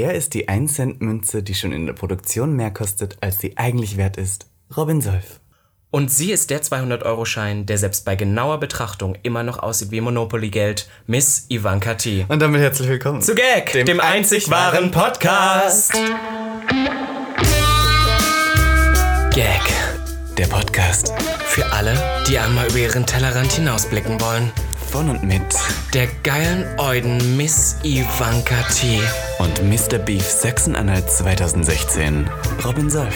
Er ist die 1-Cent-Münze, die schon in der Produktion mehr kostet, als sie eigentlich wert ist. Robin Solf. Und sie ist der 200-Euro-Schein, der selbst bei genauer Betrachtung immer noch aussieht wie Monopoly-Geld, Miss Ivanka T. Und damit herzlich willkommen zu Gag, dem, dem einzig wahren Podcast. Gag, der Podcast. Für alle, die einmal über ihren Tellerrand hinausblicken wollen. Von und mit der geilen Euden Miss Ivanka T. Und Mr. Beef Sachsen-Anhalt 2016, Robin Solf.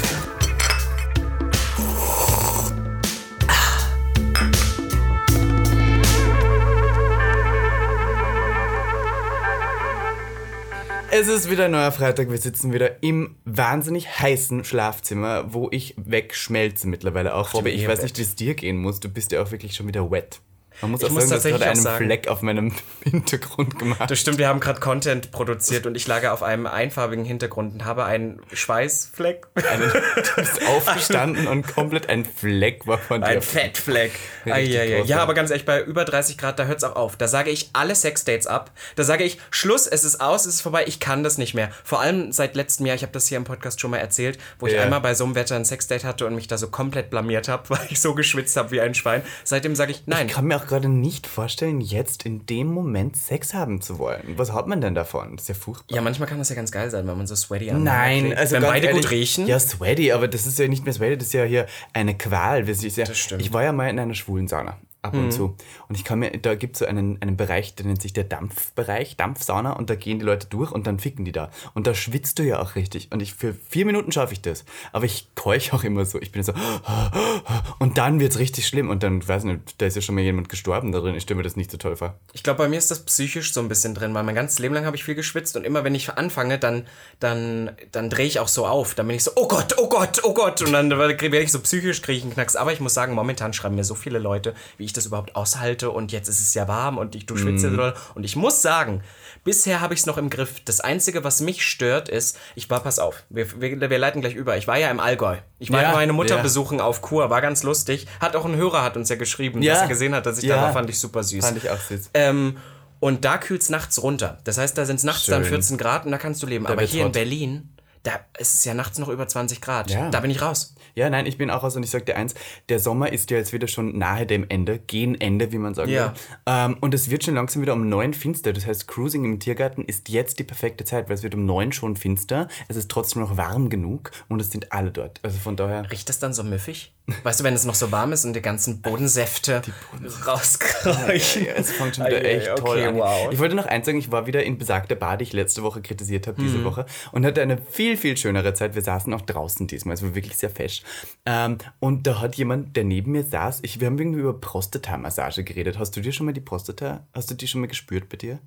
Es ist wieder ein neuer Freitag. Wir sitzen wieder im wahnsinnig heißen Schlafzimmer, wo ich wegschmelze mittlerweile auch. Aber ich weiß nicht, wie es dir gehen muss. Du bist ja auch wirklich schon wieder wet. Man muss ich auch muss sagen, tatsächlich du hast gerade einen Fleck auf meinem Hintergrund gemacht. Das stimmt, wir haben gerade Content produziert und ich lag auf einem einfarbigen Hintergrund und habe einen Schweißfleck. Einen, du bist aufgestanden und komplett ein Fleck war von dir. Ein Fettfleck. Ah, ja, ja. ja, aber ganz ehrlich, bei über 30 Grad, da hört es auch auf. Da sage ich alle Sexdates ab. Da sage ich, Schluss, es ist aus, es ist vorbei, ich kann das nicht mehr. Vor allem seit letztem Jahr, ich habe das hier im Podcast schon mal erzählt, wo ich Ja. einmal bei so einem Wetter ein Sexdate hatte und mich da so komplett blamiert habe, weil ich so geschwitzt habe wie ein Schwein. Seitdem sage ich, nein. Ich kann mir auch gerade nicht vorstellen, jetzt in dem Moment Sex haben zu wollen. Was hat man denn davon? Das ist ja furchtbar. Ja, manchmal kann das ja ganz geil sein, wenn man so sweaty an Nein, also wenn beide ehrlich, gut riechen. Ja, sweaty, aber das ist ja nicht mehr sweaty, das ist ja hier eine Qual. Ja, Das stimmt. Ich war ja mal in einer schwulen Sauna. Ab und zu. Und ich kann mir, da gibt es so einen, einen Bereich, der nennt sich der Dampfbereich, Dampfsauna, und da gehen die Leute durch und dann ficken die da. Und da schwitzt du ja auch richtig. Und ich für vier Minuten schaffe ich das. Aber ich keuch auch immer so. Ich bin so. Und dann wird es richtig schlimm. Und dann, weiß nicht, da ist ja schon mal jemand gestorben da drin. Ich stelle mir das nicht so toll vor. Ich glaube, bei mir ist das psychisch so ein bisschen drin, weil mein ganzes Leben lang habe ich viel geschwitzt und immer wenn ich anfange, dann, dann, dann drehe ich auch so auf. Dann bin ich so, oh Gott, oh Gott, oh Gott. Und dann werde ich so psychisch, kriege ich einen Knacks. Aber ich muss sagen, momentan schreiben mir so viele Leute, wie ich das überhaupt aushalte und jetzt ist es ja warm und ich, du schwitze doll. Und ich muss sagen, bisher habe ich es noch im Griff. Das Einzige, was mich stört, ist, ich war, pass auf, wir, wir, wir leiten gleich über. Ich war ja im Allgäu. Ich war Ja, meine Mutter ja. besuchen auf Kur, war ganz lustig. Hat auch ein Hörer, hat uns ja geschrieben, Ja. dass er gesehen hat, dass ich Ja. da war, fand ich super süß. Fand ich auch süß. Ähm, und da kühlt es nachts runter. Das heißt, da sind es nachts dann Schön. 14 Grad und da kannst du leben. Aber wird's hier in. Berlin, da ist es ja nachts noch über 20 Grad. Ja. Da bin ich raus. Ja, nein, ich bin auch raus und ich sag dir eins, der Sommer ist ja jetzt wieder schon nahe dem Ende, gegen Ende, wie man sagen Ja. will. Ähm, und es wird schon langsam wieder um neun finster. Das heißt, Cruising im Tiergarten ist jetzt die perfekte Zeit, weil es wird um neun schon finster. Es ist trotzdem noch warm genug und es sind alle dort. Also von daher. Riecht das dann so müffig? Weißt du, wenn es noch so warm ist und die ganzen Bodensäfte rauskriechen? Ja, es fängt schon wieder ei, echt okay, toll an. wow. Ich wollte noch eins sagen, ich war wieder in besagter Bar, die ich letzte Woche kritisiert habe, Mhm. diese Woche, und hatte eine viel, viel schönere Zeit. Wir saßen auch draußen diesmal, es war wirklich sehr fesch. Ähm, und da hat jemand, der neben mir saß, ich, wir haben irgendwie über Prostata-Massage geredet. Hast du dir schon mal die Prostata, hast du die schon mal gespürt bei dir?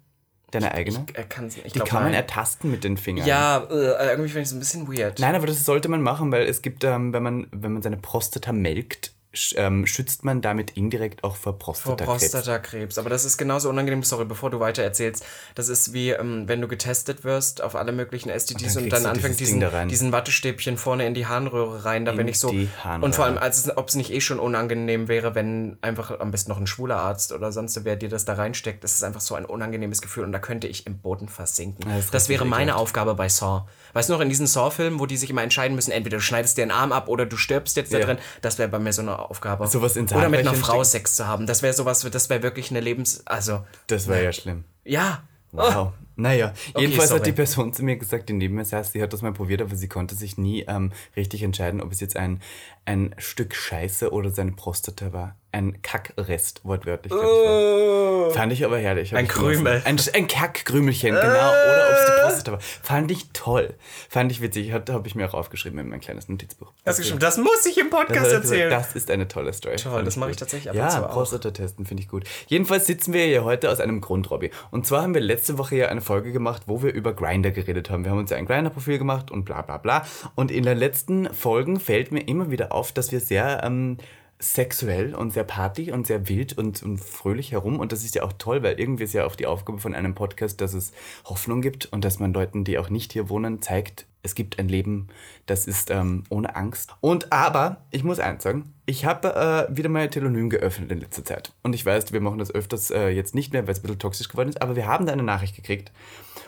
Deine eigene? Er kann's, ich die glaub, kann man nein. ertasten mit den Fingern. Ja, äh, irgendwie finde ich es ein bisschen weird. Nein, aber das sollte man machen, weil es gibt, ähm, wenn, man, wenn man seine Prostata melkt, schützt man damit indirekt auch vor Vor Prostatakrebs. Prostatakrebs. Aber das ist genauso unangenehm, sorry, bevor du weiter erzählst. Das ist wie, ähm, wenn du getestet wirst auf alle möglichen STDs dann und dann, du anfängt, diesen, da diesen Wattestäbchen vorne in die Harnröhre rein. Da bin In ich so. Und vor allem, als ob es nicht eh schon unangenehm wäre, wenn einfach am besten noch ein schwuler Arzt oder sonst wer dir das da reinsteckt. Das ist einfach so ein unangenehmes Gefühl und da könnte ich im Boden versinken. Ja, das das wäre meine. Aufgabe bei Saw. Weißt du noch, in diesen Saw-Filmen, wo die sich immer entscheiden müssen, entweder du schneidest dir einen Arm ab oder du stirbst jetzt da Ja. drin, das wäre bei mir so eine Aufgabe. Sowas ins Oder mit einer Frau stecken. Sex zu haben. Das wäre sowas, das wäre wirklich eine Lebens... Also, Das war ja schlimm. ja. Wow. Naja, jedenfalls sorry. hat die Person zu mir gesagt, die neben mir saß, sie hat das mal probiert, aber sie konnte sich nie ähm, richtig entscheiden, ob es jetzt ein, ein Stück Scheiße oder seine Prostata war. Ein Kackrest, wortwörtlich. ich, war. Fand ich aber herrlich. hab Ein. Krümel. Ein, ein Kackkrümelchen, genau. Oder ob es die Prostata war. Fand ich toll. Fand ich witzig. Hat- Habe ich mir auch aufgeschrieben in mein kleines Notizbuch. Das, ist schon, das muss ich im Das, Podcast gesagt, erzählen. das ist eine tolle Story. Toll, das mache ich tatsächlich ab Ja, und. Prostata-Testen finde ich gut. Jedenfalls sitzen wir hier heute aus einem Grund, Robby. Und zwar haben wir letzte Woche ja eine Folge gemacht, wo wir über Grinder geredet haben. Wir haben uns ja ein Grinder-Profil gemacht und bla bla bla. Und in den letzten Folgen fällt mir immer wieder auf, dass wir sehr ähm, sexuell und sehr party und sehr wild und, und fröhlich herum. Und das ist ja auch toll, weil irgendwie ist ja auch die Aufgabe von einem Podcast, dass es Hoffnung gibt und dass man Leuten, die auch nicht hier wohnen, zeigt, es gibt ein Leben, das ist ähm, ohne Angst. Und aber, ich muss eins sagen, ich habe äh, wieder mal Telonym geöffnet in letzter Zeit. Und ich weiß, wir machen das öfters äh, jetzt nicht mehr, weil es ein bisschen toxisch geworden ist, aber wir haben da eine Nachricht gekriegt.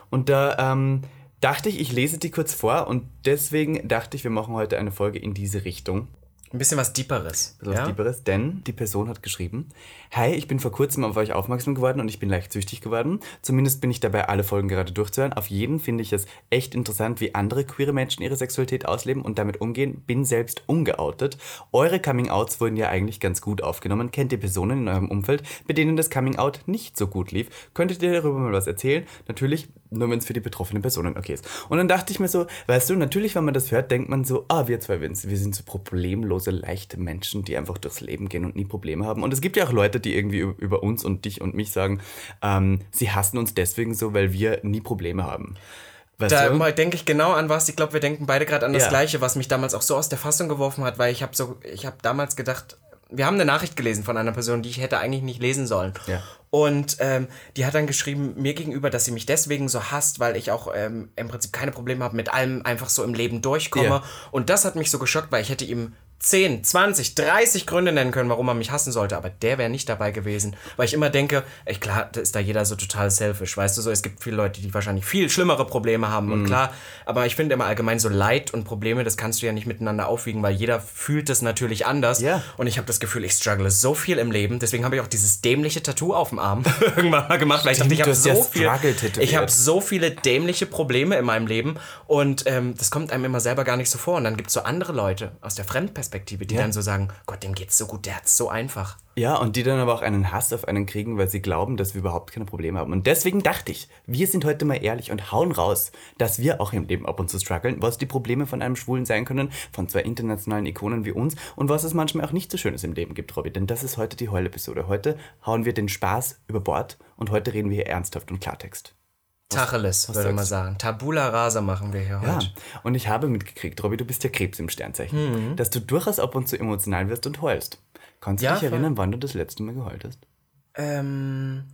Und da ähm, dachte ich, ich lese die kurz vor und deswegen dachte ich, wir machen heute eine Folge in diese Richtung. Ein bisschen was Deeperes. was ja? Deeperes, denn die Person hat geschrieben, Hi, ich bin vor kurzem auf euch aufmerksam geworden und ich bin leicht süchtig geworden. Zumindest bin ich dabei, alle Folgen gerade durchzuhören. Auf jeden finde ich es echt interessant, wie andere queere Menschen ihre Sexualität ausleben und damit umgehen. Bin selbst ungeoutet. Eure Coming-Outs wurden ja eigentlich ganz gut aufgenommen. Kennt ihr Personen in eurem Umfeld, bei denen das Coming-Out nicht so gut lief? Könntet ihr darüber mal was erzählen? Natürlich nur, wenn es für die betroffenen Personen okay ist. Und dann dachte ich mir so, weißt du, natürlich, wenn man das hört, denkt man so, ah, wir zwei, wir sind so problemlose, leichte Menschen, die einfach durchs Leben gehen und nie Probleme haben. Und es gibt ja auch Leute, die irgendwie über uns und dich und mich sagen, ähm, sie hassen uns deswegen so, weil wir nie Probleme haben. Weißt da denke ich genau an was. Ich glaube, wir denken beide gerade an das ja. Gleiche, was mich damals auch so aus der Fassung geworfen hat, weil ich habe so, ich habe damals gedacht, wir haben eine Nachricht gelesen von einer Person, die ich hätte eigentlich nicht lesen sollen. Ja. Und ähm, die hat dann geschrieben mir gegenüber, dass sie mich deswegen so hasst, weil ich auch ähm, im Prinzip keine Probleme habe, mit allem einfach so im Leben durchkomme. Ja. Und das hat mich so geschockt, weil ich hätte ihm 10, 20, 30 Gründe nennen können, warum man mich hassen sollte, aber der wäre nicht dabei gewesen. Weil ich immer denke, ey, klar, da ist da jeder so total selfish, weißt du so, es gibt viele Leute, die wahrscheinlich viel schlimmere Probleme haben und mhm. klar, aber ich finde immer allgemein so Leid und Probleme, das kannst du ja nicht miteinander aufwiegen, weil jeder fühlt das natürlich anders yeah. und ich habe das Gefühl, ich struggle so viel im Leben, deswegen habe ich auch dieses dämliche Tattoo auf dem Arm irgendwann mal gemacht, weil ich dachte, ich habe so viel, ich habe so viele dämliche Probleme in meinem Leben und ähm, das kommt einem immer selber gar nicht so vor und dann gibt es so andere Leute aus der Fremdperspektive Perspektive, die ja. dann so sagen, Gott, dem geht's so gut, der hat's so einfach. Ja, und die dann aber auch einen Hass auf einen kriegen, weil sie glauben, dass wir überhaupt keine Probleme haben. Und deswegen dachte ich, wir sind heute mal ehrlich und hauen raus, dass wir auch im Leben ab und zu strugglen, was die Probleme von einem Schwulen sein können, von zwei internationalen Ikonen wie uns und was es manchmal auch nicht so Schönes im Leben gibt, Robby. Denn das ist heute die Heul-Episode. Heute hauen wir den Spaß über Bord und heute reden wir hier ernsthaft und Klartext. Tacheles, würde man sagen. Tabula rasa machen wir hier ja. heute. Und ich habe mitgekriegt, Robby, du bist ja Krebs im Sternzeichen, mhm. dass du durchaus ab und zu emotional wirst und heulst. Kannst du ja, dich erinnern, wann du das letzte Mal geheult hast? Ähm,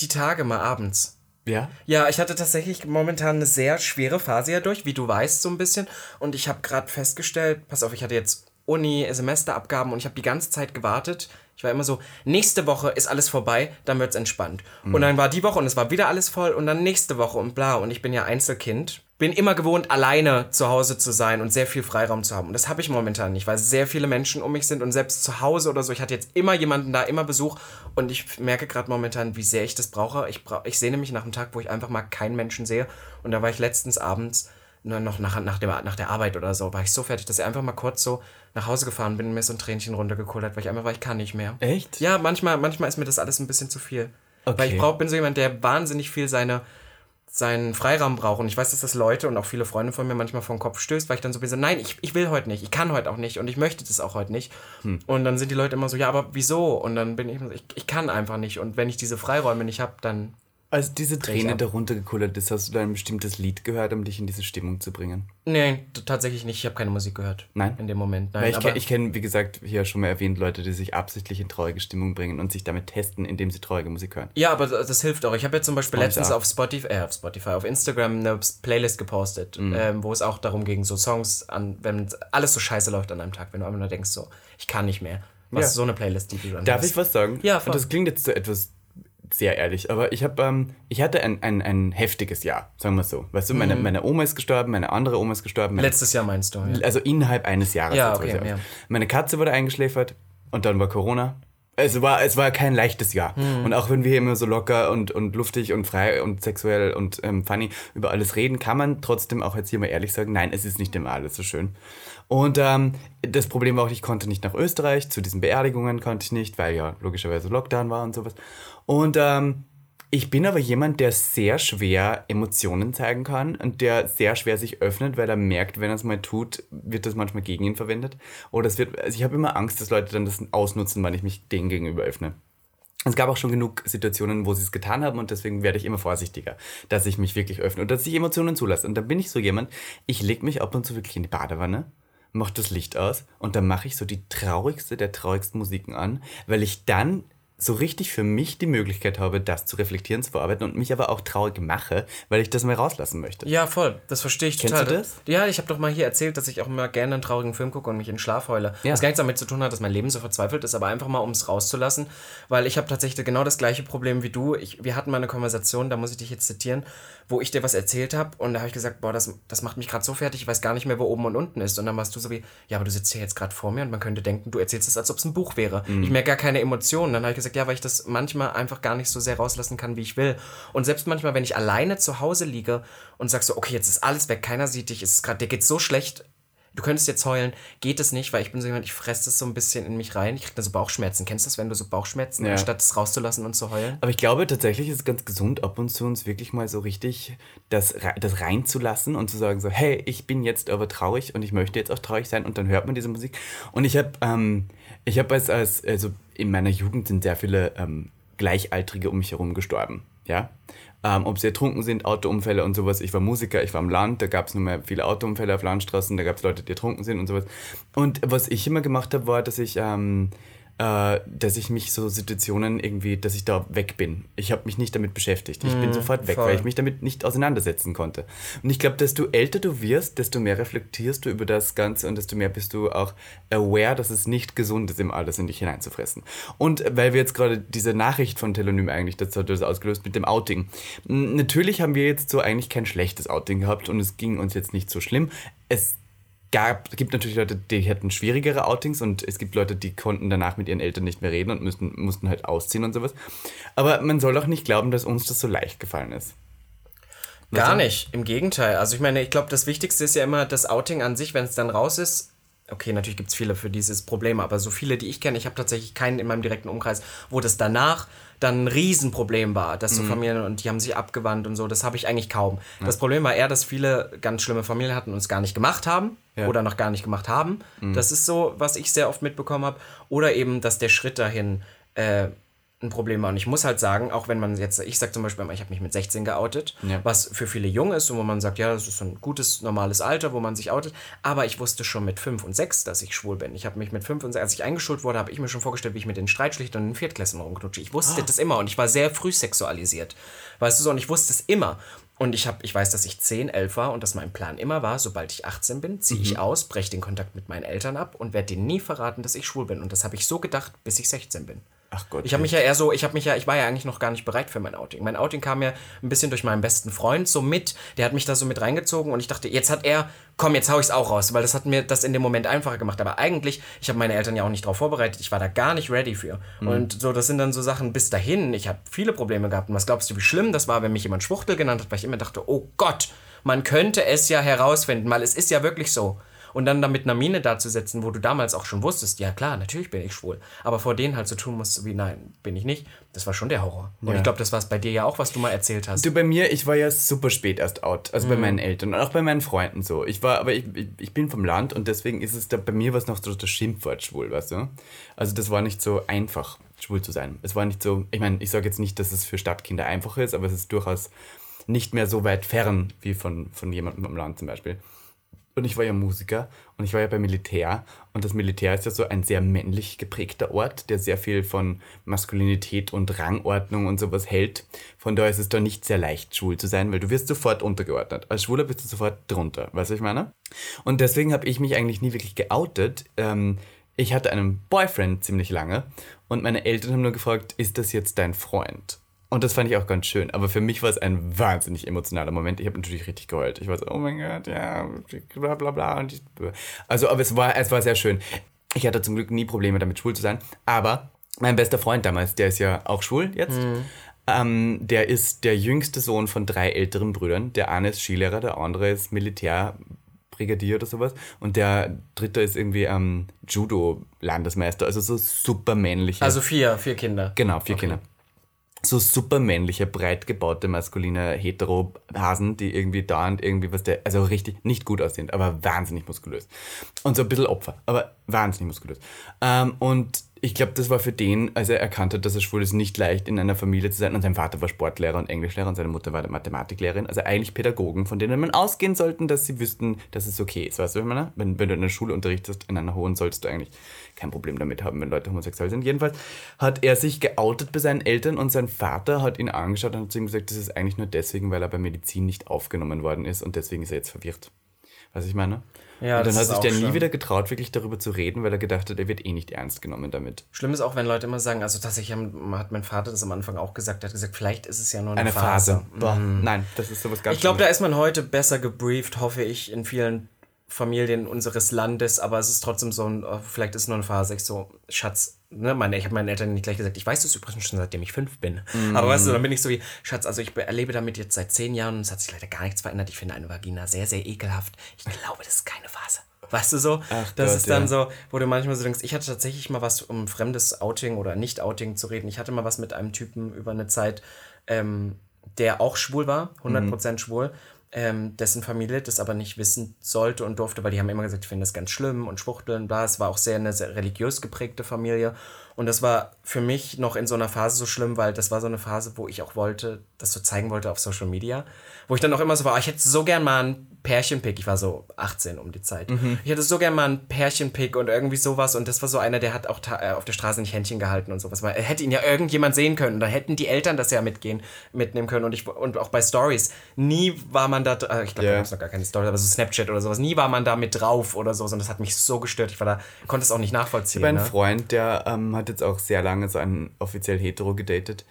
die Tage mal abends. Ja? Ja, ich hatte tatsächlich momentan eine sehr schwere Phase ja durch, wie du weißt, so ein bisschen. Und ich habe gerade festgestellt, pass auf, ich hatte jetzt Uni, Semesterabgaben und ich habe die ganze Zeit gewartet, ich war immer so, nächste Woche ist alles vorbei, dann wird's entspannt. Mhm. Und dann war die Woche und es war wieder alles voll und dann nächste Woche und bla. Und ich bin ja Einzelkind. Bin immer gewohnt, alleine zu Hause zu sein und sehr viel Freiraum zu haben. Und das habe ich momentan nicht, weil sehr viele Menschen um mich sind und selbst zu Hause oder so. Ich hatte jetzt immer jemanden da, immer Besuch. Und ich merke gerade momentan, wie sehr ich das brauche. Ich, bra ich sehne mich nach einem Tag, wo ich einfach mal keinen Menschen sehe. Und da war ich letztens abends noch nach, nach, dem, nach der Arbeit oder so, war ich so fertig, dass ich einfach mal kurz so nach Hause gefahren bin und mir so ein Tränchen runtergekohlt hat, weil ich einfach war, ich kann nicht mehr. Echt? Ja, manchmal, manchmal ist mir das alles ein bisschen zu viel. Okay. Weil ich brauch, bin so jemand, der wahnsinnig viel seine, seinen Freiraum braucht. Und ich weiß, dass das Leute und auch viele Freunde von mir manchmal vor den Kopf stößt, weil ich dann so bin, nein, ich, ich will heute nicht, ich kann heute auch nicht und ich möchte das auch heute nicht. Hm. Und dann sind die Leute immer so, ja, aber wieso? Und dann bin ich immer so, ich, ich kann einfach nicht. Und wenn ich diese Freiräume nicht habe, dann als diese Träne darunter gekullert ist, hast du da ein bestimmtes Lied gehört, um dich in diese Stimmung zu bringen? Nein, tatsächlich nicht. Ich habe keine Musik gehört. Nein? In dem Moment. Nein, Weil ich kenne, kenn, wie gesagt, hier schon mal erwähnt, Leute, die sich absichtlich in traurige Stimmung bringen und sich damit testen, indem sie traurige Musik hören. Ja, aber das, hilft auch. Ich habe jetzt zum Beispiel letztens auf Spotify, äh, auf Spotify, auf Instagram eine Playlist gepostet, mhm. ähm, wo es auch darum ging, so Songs an, wenn alles so scheiße läuft an einem Tag, wenn du einfach nur denkst, so, ich kann nicht mehr. Was ja. so eine Playlist, die du dann Darf hast? ich was sagen? Ja, voll. Und das klingt jetzt so etwas sehr ehrlich, aber ich habe, ähm, ich hatte ein, ein, ein heftiges Jahr, sagen wir so. Weißt du, meine, mhm. meine Oma ist gestorben, meine andere Oma ist gestorben. Meine, Letztes Jahr meinst du? Ja. Also innerhalb eines Jahres. Ja, okay, ja. Meine Katze wurde eingeschläfert und dann war Corona. Es war, es war kein leichtes Jahr. Mhm. Und auch wenn wir immer so locker und, und luftig und frei und sexuell und ähm, funny über alles reden, kann man trotzdem auch jetzt hier mal ehrlich sagen, nein, es ist nicht immer alles so schön. Und ähm, das Problem war auch, ich konnte nicht nach Österreich, zu diesen Beerdigungen konnte ich nicht, weil ja logischerweise Lockdown war und sowas. Und ähm, ich bin aber jemand, der sehr schwer Emotionen zeigen kann und der sehr schwer sich öffnet, weil er merkt, wenn er es mal tut, wird das manchmal gegen ihn verwendet. Oder es wird, also ich habe immer Angst, dass Leute dann das ausnutzen, wenn ich mich denen gegenüber öffne. Es gab auch schon genug Situationen, wo sie es getan haben und deswegen werde ich immer vorsichtiger, dass ich mich wirklich öffne und dass ich Emotionen zulasse. Und dann bin ich so jemand, ich lege mich ab und zu wirklich in die Badewanne, mache das Licht aus und dann mache ich so die traurigste der traurigsten Musiken an, weil ich dann so richtig für mich die Möglichkeit habe, das zu reflektieren, zu verarbeiten und mich aber auch traurig mache, weil ich das mal rauslassen möchte. Ja, voll. Das verstehe ich Kennst total. du das? Ja, ich habe doch mal hier erzählt, dass ich auch immer gerne einen traurigen Film gucke und mich in Schlaf heule. Ja. Was gar nichts damit zu tun hat, dass mein Leben so verzweifelt ist, aber einfach mal, um es rauszulassen. Weil ich habe tatsächlich genau das gleiche Problem wie du. Ich, wir hatten mal eine Konversation, da muss ich dich jetzt zitieren, wo ich dir was erzählt habe und da habe ich gesagt, boah, das, das macht mich gerade so fertig, ich weiß gar nicht mehr, wo oben und unten ist. Und dann warst du so wie, ja, aber du sitzt hier jetzt gerade vor mir und man könnte denken, du erzählst es, als ob es ein Buch wäre. Ich merke gar keine Emotionen. Dann habe ich gesagt, ja, weil ich das manchmal einfach gar nicht so sehr rauslassen kann, wie ich will. Und selbst manchmal, wenn ich alleine zu Hause liege und sag so, okay, jetzt ist alles weg, keiner sieht dich, es ist gerade, dir geht's so schlecht, du könntest jetzt heulen, geht es nicht, weil ich bin so jemand, ich fresse das so ein bisschen in mich rein. Ich krieg da so Bauchschmerzen. Kennst du das, wenn du so Bauchschmerzen, Ja. anstatt es rauszulassen und zu heulen? Aber ich glaube tatsächlich ist es ganz gesund, ab und zu uns wirklich mal so richtig das, das reinzulassen und zu sagen so, hey, ich bin jetzt aber traurig und ich möchte jetzt auch traurig sein und dann hört man diese Musik. Und ich habe ähm, ich hab als, als, also in meiner Jugend sind sehr viele ähm, Gleichaltrige um mich herum gestorben, ja. Ähm, ob sie ertrunken sind, Autounfälle und sowas. Ich war Musiker, ich war am Land, da gab es nur mehr viele Autounfälle auf Landstraßen, da gab es Leute, die ertrunken sind und sowas. Und was ich immer gemacht habe, war, dass ich ähm, äh, dass ich mich so Situationen irgendwie, dass ich da weg bin. Ich habe mich nicht damit beschäftigt. Ich bin sofort weg, voll. weil ich mich damit nicht auseinandersetzen konnte. Und ich glaube, desto älter du wirst, desto mehr reflektierst du über das Ganze und desto mehr bist du auch aware, dass es nicht gesund ist, immer alles in dich hineinzufressen. Und weil wir jetzt gerade diese Nachricht von Telonym eigentlich, das hat das ausgelöst mit dem Outing. Natürlich haben wir jetzt so eigentlich kein schlechtes Outing gehabt und es ging uns jetzt nicht so schlimm. Es gab, gibt natürlich Leute, die hatten schwierigere Outings und es gibt Leute, die konnten danach mit ihren Eltern nicht mehr reden und müssten, mussten halt ausziehen und sowas. Aber man soll auch nicht glauben, dass uns das so leicht gefallen ist. Gar nicht, im Gegenteil. Also ich meine, ich glaube, das Wichtigste ist ja immer das Outing an sich, wenn es dann raus ist. Okay, natürlich gibt es viele für dieses Problem, aber so viele, die ich kenne, ich habe tatsächlich keinen in meinem direkten Umkreis, wo das danach dann ein Riesenproblem war, dass Mhm. so Familien und die haben sich abgewandt und so, das habe ich eigentlich kaum. Das Problem war eher, dass viele ganz schlimme Familien hatten und es gar nicht gemacht haben Ja. Mhm. oder noch gar nicht gemacht haben. Das ist so, was ich sehr oft mitbekommen habe. Oder eben, dass der Schritt dahin äh, ein Problem war. Und ich muss halt sagen, auch wenn man jetzt, ich sag zum Beispiel, ich habe mich mit 16 geoutet, Ja. was für viele jung ist und wo man sagt, ja, das ist so ein gutes, normales Alter, wo man sich outet. Aber ich wusste schon mit 5 und 6, dass ich schwul bin. Ich habe mich mit 5 und 6, als ich eingeschult wurde, habe ich mir schon vorgestellt, wie ich mit den Streitschlichtern und den Viertklässlern rumknutsche. Ich wusste das immer und ich war sehr früh sexualisiert. Weißt du so, und ich wusste es immer. Und ich, hab, ich weiß, dass ich 10, 11 war und dass mein Plan immer war, sobald ich 18 bin, ziehe ich aus, breche den Kontakt mit meinen Eltern ab und werde denen nie verraten, dass ich schwul bin. Und das habe ich so gedacht, bis ich 16 bin. Ach Gott. Ich habe mich ja eher so, ich habe mich ja, ich war ja eigentlich noch gar nicht bereit für mein Outing. Mein Outing kam ja ein bisschen durch meinen besten Freund so mit. Der hat mich da so mit reingezogen und ich dachte, jetzt hat er, komm, jetzt hau ich's auch raus, weil das hat mir das in dem Moment einfacher gemacht. Aber eigentlich, ich habe meine Eltern ja auch nicht darauf vorbereitet. Ich war da gar nicht ready für. Und so, das sind dann so Sachen bis dahin. Ich habe viele Probleme gehabt. Und was glaubst du, wie schlimm das war, wenn mich jemand Schwuchtel genannt hat, weil ich immer dachte, oh Gott, man könnte es ja herausfinden, weil es ist ja wirklich so. Und dann da mit einer Miene dazusetzen, wo du damals auch schon wusstest, ja klar, natürlich bin ich schwul. Aber vor denen halt so tun musst, wie nein, bin ich nicht. Das war schon der Horror. Und Ja. ich glaube, das war es bei dir ja auch, was du mal erzählt hast. Du, bei mir, ich war ja super spät erst out. Also bei meinen Eltern und auch bei meinen Freunden so. Ich war, aber ich, ich, ich bin vom Land und deswegen ist es da bei mir was noch so das Schimpfwort schwul, weißt du? Also das war nicht so einfach, schwul zu sein. Es war nicht so, ich meine, ich sage jetzt nicht, dass es für Stadtkinder einfach ist, aber es ist durchaus nicht mehr so weit fern wie von, von jemandem am Land zum Beispiel. Und ich war ja Musiker und ich war ja beim Militär. Und das Militär ist ja so ein sehr männlich geprägter Ort, der sehr viel von Maskulinität und Rangordnung und sowas hält. Von daher ist es da nicht sehr leicht, schwul zu sein, weil du wirst sofort untergeordnet. Als Schwuler bist du sofort drunter, weißt du, was ich meine? Und deswegen habe ich mich eigentlich nie wirklich geoutet. Ähm, ich hatte einen Boyfriend ziemlich lange und meine Eltern haben nur gefragt, ist das jetzt dein Freund? Und das fand ich auch ganz schön. Aber für mich war es ein wahnsinnig emotionaler Moment. Ich habe natürlich richtig geheult. Ich war so, oh mein Gott, ja, bla bla bla. Und ich, also, aber es war, es war sehr schön. Ich hatte zum Glück nie Probleme damit, schwul zu sein. Aber mein bester Freund damals, der ist ja auch schwul jetzt. Ähm, der ist der jüngste Sohn von drei älteren Brüdern. Der eine ist Skilehrer, der andere ist Militärbrigadier oder sowas. Und der dritte ist irgendwie ähm, Judo-Landesmeister. Also so super männliche. also vier, vier Kinder. Genau, vier Kinder. So super männliche, breit gebaute, maskuline Hetero-Hasen, die irgendwie dauernd irgendwie was der, also richtig nicht gut aussehen, aber wahnsinnig muskulös. Und so ein bisschen Opfer, aber wahnsinnig muskulös. Ähm, und Ich glaube, das war für den, als er erkannt hat, dass er schwul ist, nicht leicht in einer Familie zu sein. Und sein Vater war Sportlehrer und Englischlehrer und seine Mutter war Mathematiklehrerin. Also eigentlich Pädagogen, von denen man ausgehen sollten, dass sie wüssten, dass es okay ist. Weißt du, was ich? Wenn, wenn du in der Schule unterrichtest, in einer hohen, solltest du eigentlich kein Problem damit haben, wenn Leute homosexuell sind. Jedenfalls hat er sich geoutet bei seinen Eltern und sein Vater hat ihn angeschaut und hat zu ihm gesagt, das ist eigentlich nur deswegen, weil er bei Medizin nicht aufgenommen worden ist und deswegen ist er jetzt verwirrt. Was ich meine? Ja, und dann hat sich der nie schlimm. wieder getraut, wirklich darüber zu reden, weil er gedacht hat, er wird eh nicht ernst genommen damit. Schlimm ist auch, wenn Leute immer sagen, also tatsächlich hat mein Vater das am Anfang auch gesagt, er hat gesagt, vielleicht ist es ja nur eine, Eine Phase. Boah, Nein, das ist sowas ganz Ich glaube, da ist man heute besser gebrieft, hoffe ich, in vielen Familien unseres Landes, aber es ist trotzdem so ein, oh, vielleicht ist es nur eine Phase, ich so, Schatz, ne, meine, ich habe meinen Eltern nicht gleich gesagt, ich weiß das übrigens schon seitdem ich fünf bin. Aber weißt du, dann bin ich so wie, Schatz, also ich be- erlebe damit jetzt seit zehn Jahren und es hat sich leider gar nichts verändert. Ich finde eine Vagina sehr, sehr ekelhaft. Ich glaube, das ist keine Phase. Weißt du so? Ach das Gott, ist dann ja. so, wo du manchmal so denkst, ich hatte tatsächlich mal was, um fremdes Outing oder Nicht-Outing zu reden. Ich hatte mal was mit einem Typen über eine Zeit, ähm, der auch schwul war, 100% schwul, ähm, dessen Familie das aber nicht wissen sollte und durfte, weil die haben immer gesagt, ich finde das ganz schlimm und schwuchteln, bla. Es war auch sehr eine sehr religiös geprägte Familie. Und das war für mich noch in so einer Phase so schlimm, weil das war so eine Phase, wo ich auch wollte, das so zeigen wollte auf Social Media. Wo ich dann auch immer so war, ah, ich hätte so gern mal ein Pärchenpick. Ich war so 18 um die Zeit. Ich hätte so gern mal ein Pärchenpick und irgendwie sowas. Und das war so einer, der hat auch äh, auf der Straße nicht Händchen gehalten und sowas. Weil er hätte ihn ja irgendjemand sehen können. Da hätten die Eltern das ja mitgehen, mitnehmen können. Und, ich, und auch bei Stories. Nie war man da, äh, ich glaube, Ja. da gab es noch gar keine Stories, aber so Snapchat oder sowas. Nie war man da mit drauf oder so. Und das hat mich so gestört. Ich war da, konnte es auch nicht nachvollziehen. Ich habe einen ne? Freund, der ähm, hat jetzt auch sehr lange so einen offiziell hetero gedatet.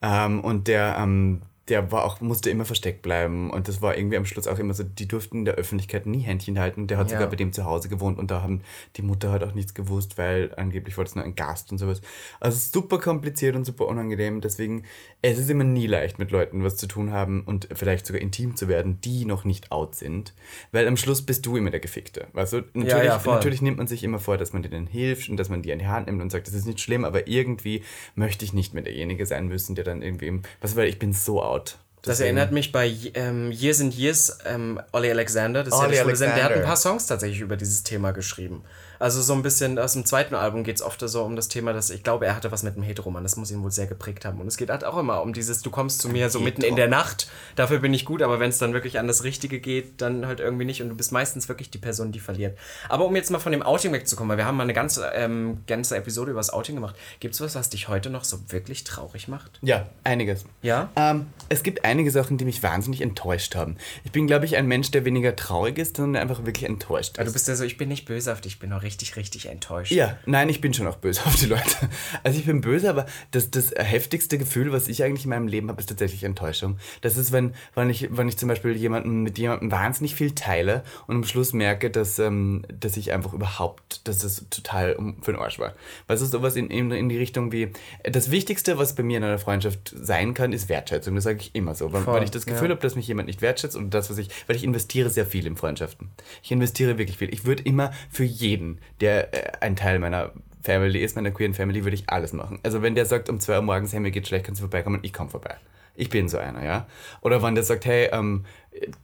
Ähm, und der, ähm, der war auch, musste immer versteckt bleiben. Und das war irgendwie am Schluss auch immer so, die durften in der Öffentlichkeit nie Händchen halten. Der hat Ja. sogar bei dem zu Hause gewohnt und da haben die Mutter hat auch nichts gewusst, weil angeblich war das nur ein Gast und sowas. Also super kompliziert und super unangenehm. Deswegen, es ist immer nie leicht, mit Leuten was zu tun haben und vielleicht sogar intim zu werden, die noch nicht out sind. Weil am Schluss bist du immer der Gefickte. Weißt du, natürlich, ja, voll. natürlich nimmt man sich immer vor, dass man denen hilft und dass man die in die Hand nimmt und sagt, das ist nicht schlimm, aber irgendwie möchte ich nicht mehr derjenige sein müssen, der dann irgendwie, was weil ich bin so out. Das Deswegen- erinnert mich bei ähm, Years and Years, ähm, Ollie Alexander, das ist ja Ollie der schwule Sänger, der hat ein Alexander. paar Songs tatsächlich über dieses Thema geschrieben. Also so ein bisschen aus dem zweiten Album geht es oft so um das Thema, dass ich glaube, er hatte was mit einem Heteroman, das muss ihn wohl sehr geprägt haben. Und es geht halt auch immer um dieses, du kommst zu mir so mitten in der Nacht, dafür bin ich gut, aber wenn es dann wirklich an das Richtige geht, dann halt irgendwie nicht und du bist meistens wirklich die Person, die verliert. Aber um jetzt mal von dem Outing wegzukommen, weil wir haben mal eine ganze, ähm, ganze Episode über das Outing gemacht, gibt es was, was dich heute noch so wirklich traurig macht? Ja, einiges. Ja? Ähm, es gibt einige Sachen, die mich wahnsinnig enttäuscht haben. Ich bin, glaube ich, ein Mensch, der weniger traurig ist, sondern einfach wirklich enttäuscht ist. Ja, du bist ja so, ich bin nicht böse auf dich, ich bin auch richtig, richtig enttäuscht. Ja, nein, ich bin schon auch böse auf die Leute. Also ich bin böse, aber das, das heftigste Gefühl, was ich eigentlich in meinem Leben habe, ist tatsächlich Enttäuschung. Das ist, wenn, wenn, ich, wenn ich zum Beispiel jemanden, mit jemandem wahnsinnig viel teile und am Schluss merke, dass, ähm, dass ich einfach überhaupt, dass das total für den Arsch war. Weißt du, sowas in, in, in die Richtung wie, das Wichtigste, was bei mir in einer Freundschaft sein kann, ist Wertschätzung. Das sage ich immer so. Weil, Voll, weil ich das Gefühl ja. habe, dass mich jemand nicht wertschätzt und das, was ich, weil ich investiere sehr viel in Freundschaften. Ich investiere wirklich viel. Ich würde immer für jeden, der äh, ein Teil meiner Family ist, meiner queeren Family, würde ich alles machen. Also wenn der sagt um 2 Uhr morgens, hey, mir geht's schlecht, kannst du vorbeikommen, ich komme vorbei. Ich bin so einer, ja. Oder wenn der sagt, hey, ähm,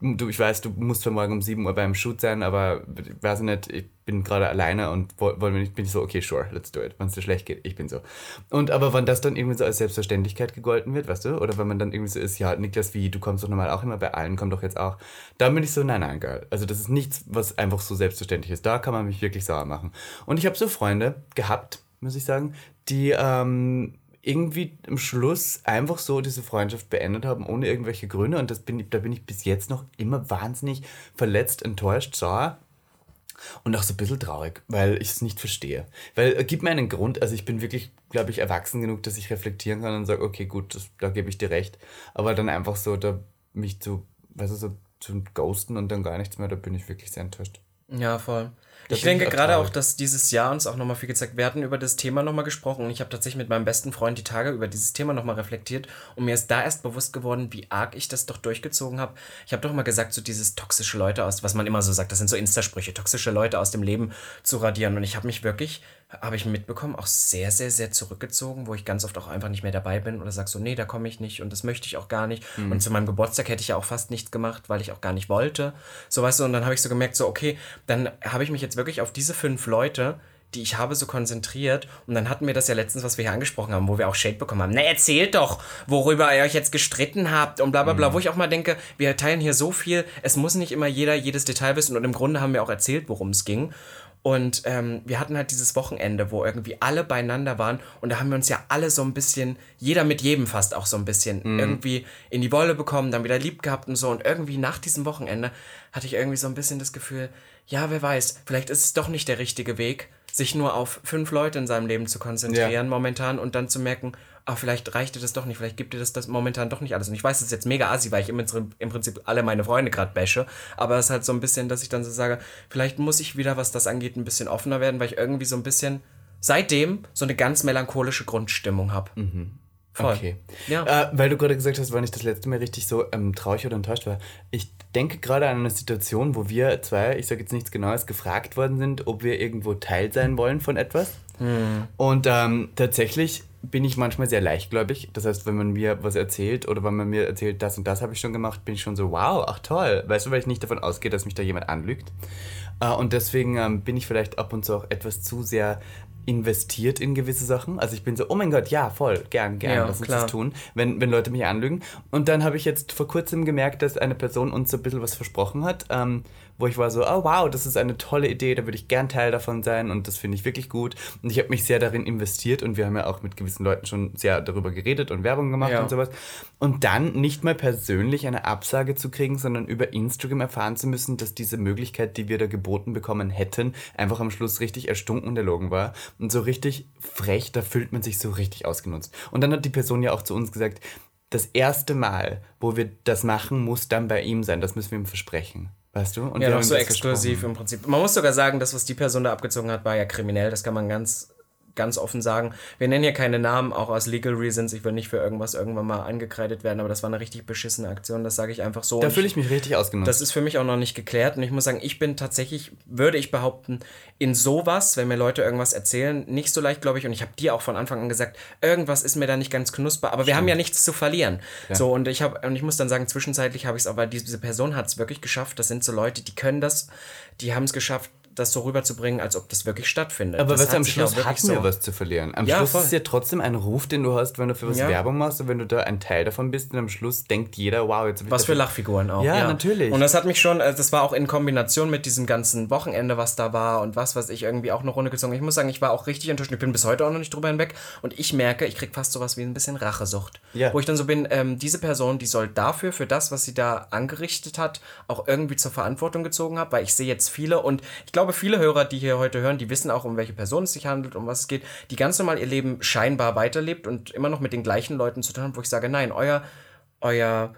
du, ich weiß, du musst für morgen um 7 Uhr beim Shoot sein, aber ich weiß nicht, ich bin gerade alleine und woll- wollen wir nicht, bin ich so, okay, sure, let's do it. Wenn es dir schlecht geht, ich bin so. Und aber wenn das dann irgendwie so als Selbstverständlichkeit gegolten wird, weißt du, oder wenn man dann irgendwie so ist, ja, Niklas, wie, du kommst doch normal auch immer bei allen, komm doch jetzt auch. Dann bin ich so, nein, nein, geil. Also das ist nichts, was einfach so selbstverständlich ist. Da kann man mich wirklich sauer machen. Und ich habe so Freunde gehabt, muss ich sagen, die ähm, irgendwie am Schluss einfach so diese Freundschaft beendet haben, ohne irgendwelche Gründe. Und das bin, da bin ich bis jetzt noch immer wahnsinnig verletzt, enttäuscht, sauer. Und auch so ein bisschen traurig, weil ich es nicht verstehe. Weil äh, gib mir einen Grund, also ich bin wirklich, glaube ich, erwachsen genug, dass ich reflektieren kann und sage, okay, gut, das, da gebe ich dir recht. Aber dann einfach so, da mich zu, weißt du, so zu ghosten und dann gar nichts mehr, da bin ich wirklich sehr enttäuscht. Ja, voll. Ich denke gerade auch, dass dieses Jahr uns auch nochmal viel gezeigt, wir hatten über das Thema nochmal gesprochen und ich habe tatsächlich mit meinem besten Freund die Tage über dieses Thema nochmal reflektiert und mir ist da erst bewusst geworden, wie arg ich das doch durchgezogen habe. Ich habe doch mal gesagt, so dieses toxische Leute aus, was man immer so sagt, das sind so Insta-Sprüche, toxische Leute aus dem Leben zu radieren und ich habe mich wirklich, habe ich mitbekommen, auch sehr, sehr, sehr zurückgezogen, wo ich ganz oft auch einfach nicht mehr dabei bin oder sag so, nee, da komme ich nicht und das möchte ich auch gar nicht und zu meinem Geburtstag hätte ich ja auch fast nichts gemacht, weil ich auch gar nicht wollte. So weißt du, und dann habe ich so gemerkt, so okay, dann habe ich mich jetzt wirklich auf diese fünf Leute, die ich habe, so konzentriert. Und dann hatten wir das ja letztens, was wir hier angesprochen haben, wo wir auch Shade bekommen haben. Na, erzählt doch, worüber ihr euch jetzt gestritten habt und bla bla bla. Mhm. Wo ich auch mal denke, wir teilen hier so viel, es muss nicht immer jeder jedes Detail wissen. Und im Grunde haben wir auch erzählt, worum es ging. Und ähm, wir hatten halt dieses Wochenende, wo irgendwie alle beieinander waren und da haben wir uns ja alle so ein bisschen, jeder mit jedem fast auch so ein bisschen mhm. irgendwie in die Wolle bekommen, dann wieder lieb gehabt und so. Und irgendwie nach diesem Wochenende hatte ich irgendwie so ein bisschen das Gefühl, ja, wer weiß, vielleicht ist es doch nicht der richtige Weg, sich nur auf fünf Leute in seinem Leben zu konzentrieren ja. momentan und dann zu merken, ah, vielleicht reicht dir das doch nicht, vielleicht gibt dir das, das momentan doch nicht alles. Und ich weiß, das ist jetzt mega assi, weil ich im, im Prinzip alle meine Freunde gerade bashe, aber es ist halt so ein bisschen, dass ich dann so sage, vielleicht muss ich wieder, was das angeht, ein bisschen offener werden, weil ich irgendwie so ein bisschen seitdem so eine ganz melancholische Grundstimmung habe. Mhm. Voll. Okay. Ja. Äh, weil du gerade gesagt hast, wann ich das letzte Mal richtig so ähm, traurig oder enttäuscht war. Ich denke gerade an eine Situation, wo wir zwei, ich sage jetzt nichts Genaues, gefragt worden sind, ob wir irgendwo Teil sein wollen von etwas. Hm. Und ähm, tatsächlich bin ich manchmal sehr leichtgläubig. Das heißt, wenn man mir was erzählt oder wenn man mir erzählt, das und das habe ich schon gemacht, bin ich schon so, wow, ach toll. Weißt du, weil ich nicht davon ausgehe, dass mich da jemand anlügt. Äh, und deswegen ähm, bin ich vielleicht ab und zu auch etwas zu sehr investiert in gewisse Sachen. Also ich bin so, oh mein Gott, ja, voll, gern, gern, ja, lass uns klar. das tun, wenn, wenn Leute mich anlügen. Und dann habe ich jetzt vor kurzem gemerkt, dass eine Person uns so ein bisschen was versprochen hat. Ähm, wo ich war so, oh wow, das ist eine tolle Idee, da würde ich gern Teil davon sein und das finde ich wirklich gut. Und ich habe mich sehr darin investiert und wir haben ja auch mit gewissen Leuten schon sehr darüber geredet und Werbung gemacht ja. und sowas. Und dann nicht mal persönlich eine Absage zu kriegen, sondern über Instagram erfahren zu müssen, dass diese Möglichkeit, die wir da geboten bekommen hätten, einfach am Schluss richtig erstunken und erlogen war. Und so richtig frech, da fühlt man sich so richtig ausgenutzt. Und dann hat die Person ja auch zu uns gesagt, das erste Mal, wo wir das machen, muss dann bei ihm sein. Das müssen wir ihm versprechen. Weißt du? Und ja, noch so exklusiv im Prinzip. Man muss sogar sagen, das, was die Person da abgezogen hat, war ja kriminell. Das kann man ganz ganz offen sagen. Wir nennen hier keine Namen, auch aus Legal Reasons. Ich will nicht für irgendwas irgendwann mal angekreidet werden, aber das war eine richtig beschissene Aktion. Das sage ich einfach so. Da fühle ich mich richtig ausgenutzt. Das ist für mich auch noch nicht geklärt. Und ich muss sagen, ich bin tatsächlich, würde ich behaupten, in sowas, wenn mir Leute irgendwas erzählen, nicht so leicht, glaube ich. Und ich habe dir auch von Anfang an gesagt, irgendwas ist mir da nicht ganz knusper. Aber Stimmt. wir haben ja nichts zu verlieren. Ja. So, und ich habe, und ich muss dann sagen, zwischenzeitlich habe ich es auch, weil diese Person hat es wirklich geschafft. Das sind so Leute, die können das, die haben es geschafft, das so rüberzubringen, als ob das wirklich stattfindet. Aber das was am Schluss hat so. was zu verlieren. Am ja, Schluss voll. ist ja trotzdem ein Ruf, den du hast, wenn du für was ja. Werbung machst und wenn du da ein Teil davon bist und am Schluss denkt jeder, wow, jetzt Was für Lachfiguren auch. Ja, ja, natürlich. Und das hat mich schon, also das war auch in Kombination mit diesem ganzen Wochenende, was da war und was, was ich irgendwie auch noch runtergezogen. Ich muss sagen, ich war auch richtig enttäuscht. Ich bin bis heute auch noch nicht drüber hinweg und ich merke, ich krieg fast sowas wie ein bisschen Rachesucht. Ja. Wo ich dann so bin, ähm, diese Person, die soll dafür, für das, was sie da angerichtet hat, auch irgendwie zur Verantwortung gezogen haben, weil ich sehe jetzt viele und ich glaube, viele Hörer, die hier heute hören, die wissen auch, um welche Person es sich handelt, um was es geht, die ganz normal ihr Leben scheinbar weiterlebt und immer noch mit den gleichen Leuten zu tun hat, wo ich sage, nein, euer, euer,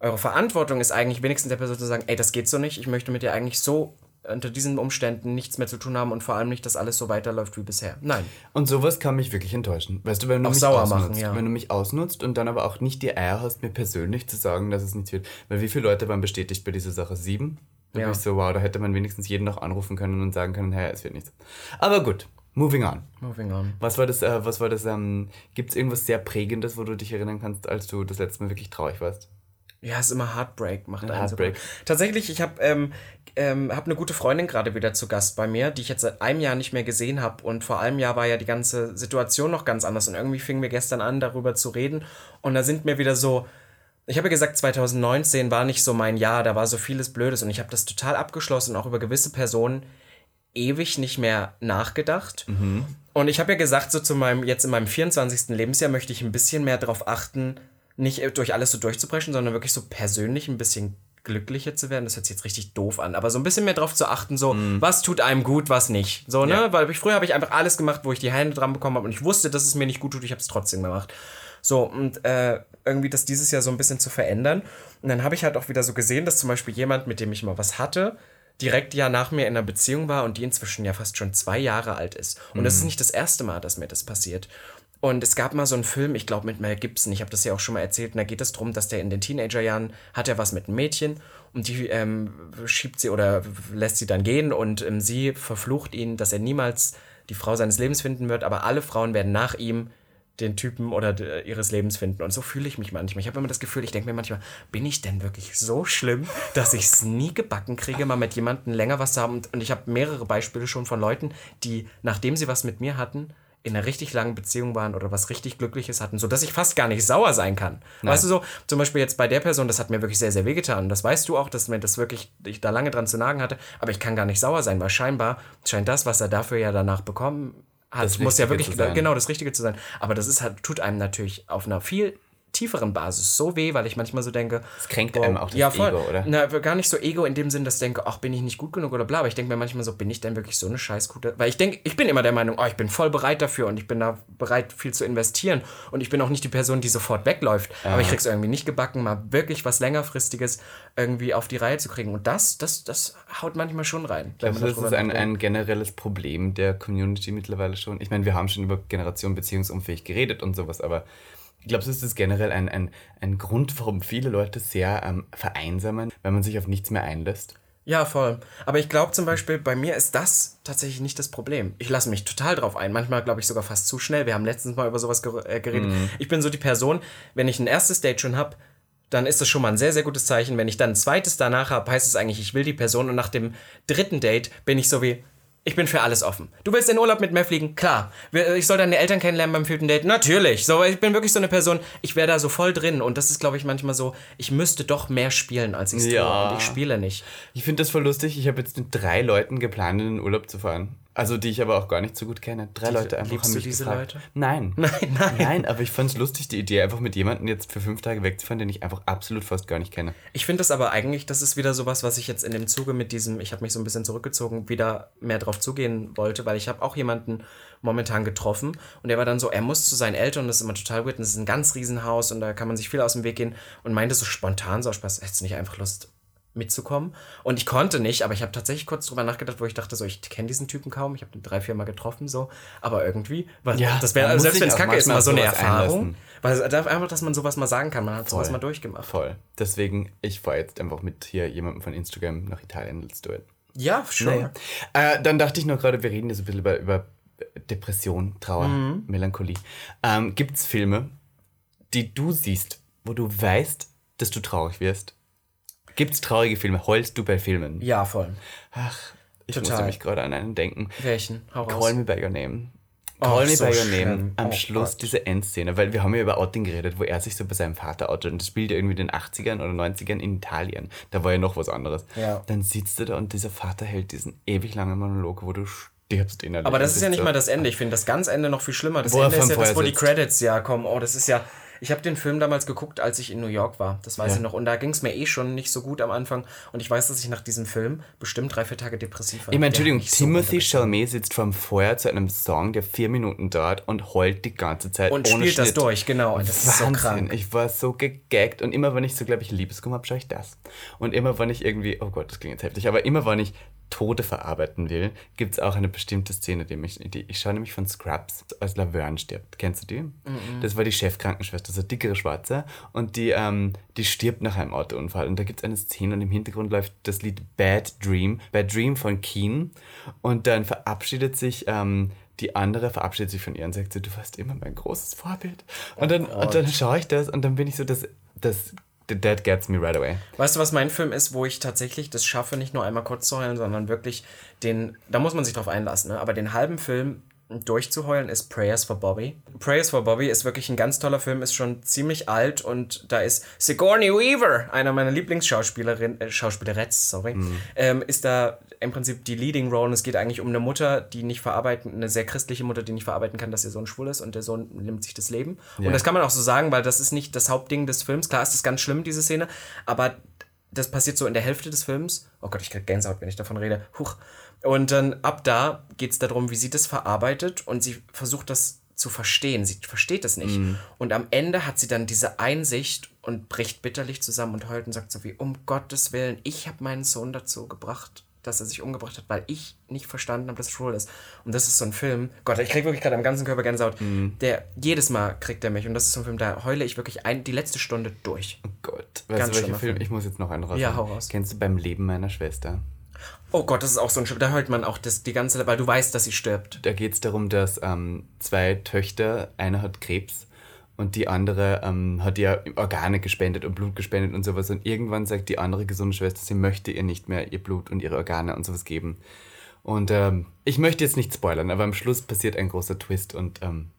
eure Verantwortung ist eigentlich wenigstens der Person zu sagen, ey, das geht so nicht, ich möchte mit dir eigentlich so unter diesen Umständen nichts mehr zu tun haben und vor allem nicht, dass alles so weiterläuft wie bisher. Nein. Und sowas kann mich wirklich enttäuschen. Weißt du, wenn du auch mich sauer ausnutzt, machen, ja. wenn du mich ausnutzt und dann aber auch nicht die Eier hast, mir persönlich zu sagen, dass es nichts wird. Weil wie viele Leute waren bestätigt bei dieser Sache? Sieben? Da ja. bin ich so, wow, da hätte man wenigstens jeden noch anrufen können und sagen können, hey, es wird nichts. Aber gut, moving on. Moving on. Was war das, äh, was war das, ähm, gibt es irgendwas sehr Prägendes, wo du dich erinnern kannst, als du das letzte Mal wirklich traurig warst? Ja, es ist immer Heartbreak, macht einen Heartbreak. So Tatsächlich, ich habe ähm, ähm, hab eine gute Freundin gerade wieder zu Gast bei mir, die ich jetzt seit einem Jahr nicht mehr gesehen habe. Und vor einem Jahr war ja die ganze Situation noch ganz anders. Und irgendwie fingen wir gestern an, darüber zu reden. Und da sind mir wieder so, ich habe ja gesagt, 2019 war nicht so mein Jahr, da war so vieles Blödes und ich habe das total abgeschlossen, auch über gewisse Personen ewig nicht mehr nachgedacht. Mhm. Und ich habe ja gesagt, so zu meinem, jetzt in meinem 24. Lebensjahr möchte ich ein bisschen mehr darauf achten, nicht durch alles so durchzubrechen, sondern wirklich so persönlich ein bisschen glücklicher zu werden. Das hört sich jetzt richtig doof an, aber so ein bisschen mehr darauf zu achten, so, mm. was tut einem gut, was nicht. So, ne? Ja. Weil ich, früher habe ich einfach alles gemacht, wo ich die Hände dran bekommen habe und ich wusste, dass es mir nicht gut tut, ich habe es trotzdem gemacht. So, und äh, irgendwie das dieses Jahr so ein bisschen zu verändern. Und dann habe ich halt auch wieder so gesehen, dass zum Beispiel jemand, mit dem ich mal was hatte, direkt ja nach mir in einer Beziehung war und die inzwischen ja fast schon zwei Jahre alt ist. Und mhm. das ist nicht das erste Mal, dass mir das passiert. Und es gab mal so einen Film, ich glaube mit Mel Gibson, ich habe das ja auch schon mal erzählt, und da geht es darum, dass der in den Teenagerjahren hat er was mit einem Mädchen und die ähm, schiebt sie oder lässt sie dann gehen und ähm, sie verflucht ihn, dass er niemals die Frau seines Lebens finden wird, aber alle Frauen werden nach ihm den Typen oder de, ihres Lebens finden. Und so fühle ich mich manchmal. Ich habe immer das Gefühl, ich denke mir manchmal, bin ich denn wirklich so schlimm, dass ich es nie gebacken kriege, mal mit jemandem länger was zu haben? Und, und ich habe mehrere Beispiele schon von Leuten, die, nachdem sie was mit mir hatten, in einer richtig langen Beziehung waren oder was richtig Glückliches hatten, sodass ich fast gar nicht sauer sein kann. Nein. Weißt du so, zum Beispiel jetzt bei der Person, das hat mir wirklich sehr, sehr wehgetan. Und das weißt du auch, dass mir das wirklich, ich da lange dran zu nagen hatte, aber ich kann gar nicht sauer sein, weil scheinbar scheint das, was er dafür ja danach bekommen hat, das muss ja wirklich genau das Richtige zu sein. Aber das ist halt, tut einem natürlich auf einer viel tieferen Basis so weh, weil ich manchmal so denke. Es kränkt boah, einem auch das ja, voll, Ego, oder? Na, gar nicht so Ego in dem Sinn, dass ich denke, ach, bin ich nicht gut genug oder bla. Aber ich denke mir manchmal so, bin ich denn wirklich so eine Scheißgute? Weil ich denke, ich bin immer der Meinung, oh, ich bin voll bereit dafür und ich bin da bereit, viel zu investieren. Und ich bin auch nicht die Person, die sofort wegläuft. Ja. Aber ich krieg's irgendwie nicht gebacken, mal wirklich was längerfristiges irgendwie auf die Reihe zu kriegen. Und das, das, das haut manchmal schon rein. Also das ist ein, ein generelles Problem der Community mittlerweile schon. Ich meine, wir haben schon über Generation beziehungsunfähig geredet und sowas, aber ich glaube, es ist generell ein, ein, ein Grund, warum viele Leute sehr ähm, vereinsamen, wenn man sich auf nichts mehr einlässt. Ja, voll. Aber ich glaube zum Beispiel, bei mir ist das tatsächlich nicht das Problem. Ich lasse mich total drauf ein. Manchmal glaube ich sogar fast zu schnell. Wir haben letztens mal über sowas ger äh, geredet. Mhm. Ich bin so die Person, wenn ich ein erstes Date schon habe, dann ist das schon mal ein sehr, sehr gutes Zeichen. Wenn ich dann ein zweites danach habe, heißt es eigentlich, ich will die Person. Und nach dem dritten Date bin ich so wie, ich bin für alles offen. Du willst in Urlaub mit mir fliegen? Klar. Ich soll deine Eltern kennenlernen beim vierten Date? Natürlich. So, ich bin wirklich so eine Person, ich wäre da so voll drin. Und das ist, glaube ich, manchmal so, ich müsste doch mehr spielen, als ich es ja. tue. Und ich spiele nicht. Ich finde das voll lustig. Ich habe jetzt mit drei Leuten geplant, in den Urlaub zu fahren. Also die ich aber auch gar nicht so gut kenne. Drei die, Leute einfach liebst haben mich du diese gefragt. Leute? Nein. Nein, nein. Nein, aber ich fand es lustig, die Idee, einfach mit jemandem jetzt für fünf Tage wegzufahren, den ich einfach absolut fast gar nicht kenne. Ich finde das aber eigentlich, das ist wieder sowas, was ich jetzt in dem Zuge mit diesem, ich habe mich so ein bisschen zurückgezogen, wieder mehr drauf zugehen wollte, weil ich habe auch jemanden momentan getroffen und der war dann so, er muss zu seinen Eltern und das ist immer total weird und das ist ein ganz Riesenhaus und da kann man sich viel aus dem Weg gehen und meinte so spontan, so Spaß, hättest du nicht einfach Lust mitzukommen. Und ich konnte nicht, aber ich habe tatsächlich kurz drüber nachgedacht, wo ich dachte, so, ich kenne diesen Typen kaum, ich habe ihn drei, vier Mal getroffen, so, aber irgendwie, weil ja, das wäre, also selbst wenn es kacke ist, mal so eine Erfahrung. Weil einfach, dass man sowas mal sagen kann, man hat Voll. sowas mal durchgemacht. Voll. Deswegen, ich fahre jetzt einfach mit hier jemandem von Instagram nach Italien, let's do it. Ja, schon. Naja. Äh, dann dachte ich noch gerade, wir reden jetzt ein bisschen über, über Depression, Trauer, mhm. Melancholie. Ähm, Gibt es Filme, die du siehst, wo du weißt, dass du traurig wirst? Gibt es traurige Filme? Heulst du bei Filmen? Ja, voll. Ach, ich Total. musste mich gerade an einen denken. Welchen? Hau Call raus. Me By Your Name. Call oh, Me so By Your Name. Am oh, Schluss Gott. diese Endszene, weil wir haben ja über Outing geredet, wo er sich so bei seinem Vater outet und das spielt ja irgendwie in den 80ern oder 90ern in Italien. Da war ja noch was anderes. Ja. Dann sitzt er da und dieser Vater hält diesen ewig langen Monolog, wo du stirbst innerlich. Aber das ist ja nicht mal das Ende. Ich finde das ganz Ende noch viel schlimmer. Das wo Ende ist ja das, wo die Credits ja kommen. Oh, das ist ja ich habe den Film damals geguckt, als ich in New York war. Das weiß ja. ich noch. Und da ging es mir eh schon nicht so gut am Anfang. Und ich weiß, dass ich nach diesem Film bestimmt drei, vier Tage depressiv war. Ich meine, Entschuldigung, Timothy so Chalamet sitzt vom Feuer zu einem Song, der vier Minuten dauert und heult die ganze Zeit. Und ohne spielt Schnitt. das durch, genau. Und das Wahnsinn. ist so krank. Ich war so gegaggt. Und immer, wenn ich so, glaube ich, Liebeskummer habe, schaue ich das. Und immer, wenn ich irgendwie, oh Gott, das klingt jetzt heftig, aber immer, wenn ich Tode verarbeiten will, gibt es auch eine bestimmte Szene, die mich, die, ich schaue nämlich von Scrubs, als Laverne stirbt. Kennst du die? Mm -mm. Das war die Chefkrankenschwester, so dickere Schwarze. Und die, ähm, die stirbt nach einem Autounfall. Und da gibt es eine Szene und im Hintergrund läuft das Lied Bad Dream, Bad Dream von Keen. Und dann verabschiedet sich ähm, die andere verabschiedet sich von ihr und sagt so, du warst immer mein großes Vorbild. Und dann, oh und dann schaue ich das und dann bin ich so, das, das that gets me right away. Weißt du, was mein Film ist, wo ich tatsächlich das schaffe, nicht nur einmal kurz zu heulen, sondern wirklich den, da muss man sich drauf einlassen, ne? aber den halben Film durchzuheulen ist Prayers for Bobby. Prayers for Bobby ist wirklich ein ganz toller Film, ist schon ziemlich alt und da ist Sigourney Weaver, einer meiner Lieblingsschauspielerinnen, äh, Schauspieleretts, sorry, mhm. ähm, ist da im Prinzip die Leading Role und es geht eigentlich um eine Mutter, die nicht verarbeiten, eine sehr christliche Mutter, die nicht verarbeiten kann, dass ihr Sohn schwul ist und der Sohn nimmt sich das Leben. Ja. Und das kann man auch so sagen, weil das ist nicht das Hauptding des Films. Klar ist das ganz schlimm, diese Szene, aber das passiert so in der Hälfte des Films. Oh Gott, ich krieg Gänsehaut, wenn ich davon rede. Huch. Und dann ab da geht es darum, wie sie das verarbeitet und sie versucht das zu verstehen. Sie versteht das nicht. Mm. Und am Ende hat sie dann diese Einsicht und bricht bitterlich zusammen und heult und sagt so wie, um Gottes Willen, ich habe meinen Sohn dazu gebracht, dass er sich umgebracht hat, weil ich nicht verstanden habe, dass er schwul ist. Und das ist so ein Film, Gott, ich kriege wirklich gerade am ganzen Körper Gänsehaut, mhm. der jedes Mal kriegt er mich. Und das ist so ein Film, da heule ich wirklich ein, die letzte Stunde durch. Oh Gott. Weißt Ganz du, welcher Film? Film? Ich muss jetzt noch einen raus. Ja, hau raus. Kennst du beim Leben meiner Schwester? Oh Gott, das ist auch so ein Schritt. Da hört man auch das, die ganze, weil du weißt, dass sie stirbt. Da geht es darum, dass ähm, zwei Töchter, eine hat Krebs und die andere ähm, hat ihr Organe gespendet und Blut gespendet und sowas. Und irgendwann sagt die andere gesunde Schwester, sie möchte ihr nicht mehr ihr Blut und ihre Organe und sowas geben. Und ähm, ich möchte jetzt nicht spoilern, aber am Schluss passiert ein großer Twist und ähm,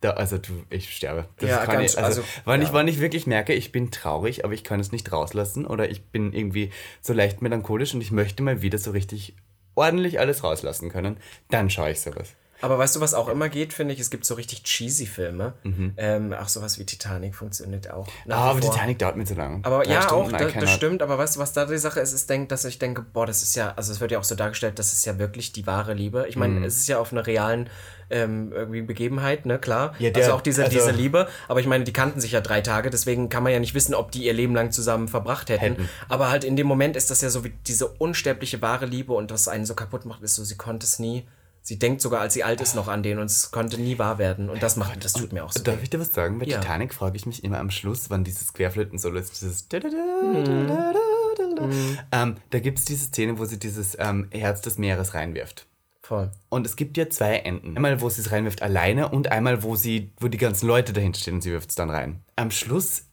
da, also du, ich sterbe. Das Ja, kann ganz- ich, also, also, wann, ich, ja. wann ich wirklich merke, ich bin traurig, aber ich kann es nicht rauslassen oder ich bin irgendwie so leicht melancholisch und ich möchte mal wieder so richtig ordentlich alles rauslassen können, dann schaue ich sowas. Aber weißt du, was auch immer geht, finde ich? Es gibt so richtig cheesy Filme. Ähm, auch sowas wie Titanic funktioniert auch. Ah, aber vor. Titanic dauert mir zu lange. Aber Drei ja, Stunden, auch, I das, stimmt, aber weißt du, was da die Sache ist? Ich denke, dass ich denke, boah, das ist ja, also es wird ja auch so dargestellt, das ist ja wirklich die wahre Liebe. Ich Mhm. meine, es ist ja auf einer realen ähm, irgendwie Begebenheit, ne, klar. Ja, der- also auch diese, also- diese Liebe, aber ich meine, die kannten sich ja drei Tage, deswegen kann man ja nicht wissen, ob die ihr Leben lang zusammen verbracht hätten. Hätten. Aber halt in dem Moment ist das ja so wie diese unsterbliche wahre Liebe und was einen so kaputt macht, ist so, sie konnte es nie. Sie denkt sogar, als sie alt ist, noch an den und es konnte nie wahr werden. Und das macht, das tut mir auch so. Darf ich dir was sagen? Bei Ja. Titanic frage ich mich immer am Schluss, wann dieses Querflöten-Solo ist, dieses ähm, Da gibt es diese Szene, wo sie dieses ähm, Herz des Meeres reinwirft. Voll. Und es gibt ja zwei Enden. Einmal, wo sie es reinwirft alleine und einmal, wo sie, wo die ganzen Leute dahinter stehen und sie wirft es dann rein. Am Schluss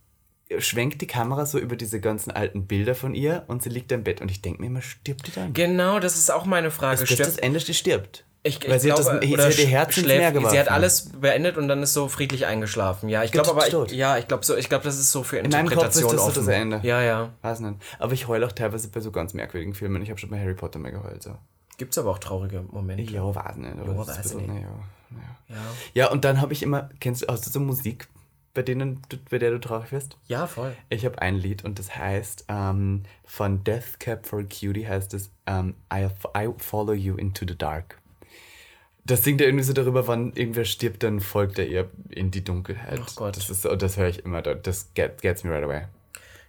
schwenkt die Kamera so über diese ganzen alten Bilder von ihr und sie liegt im Bett und ich denke mir immer, stirbt die dann? Genau, das ist auch meine Frage. Das ist das Ende, die stirbt. Ich, ich Weil sie hat glaube, das- sie hat schläft- geworfen. Sie hat alles beendet und dann ist so friedlich eingeschlafen. Ja, ich glaube aber, ich, ja, ich glaube so, ich glaube, das ist so für meinem Kopf ist Interpretation das so das Ende. Ja, ja. Weiß nicht. Aber ich heule auch teilweise bei so ganz merkwürdigen Filmen. Ich habe schon bei Harry Potter mehr geheult. So. Gibt's aber auch traurige Momente. Ja, weiß nicht. Oder Ja, ein nicht. ja, ja. Ja. und dann habe ich immer, kennst du, hast du so Musik, bei denen bei der du traurig wirst? Ja, voll. Ich habe ein Lied und das heißt, ähm, von Death Cab for a Cutie heißt es, ähm, I, I follow you into the dark. Das singt er irgendwie so darüber, wann irgendwer stirbt, dann folgt er ihr in die Dunkelheit. Ach Gott. Das ist so, das höre ich immer, das get, gets me right away.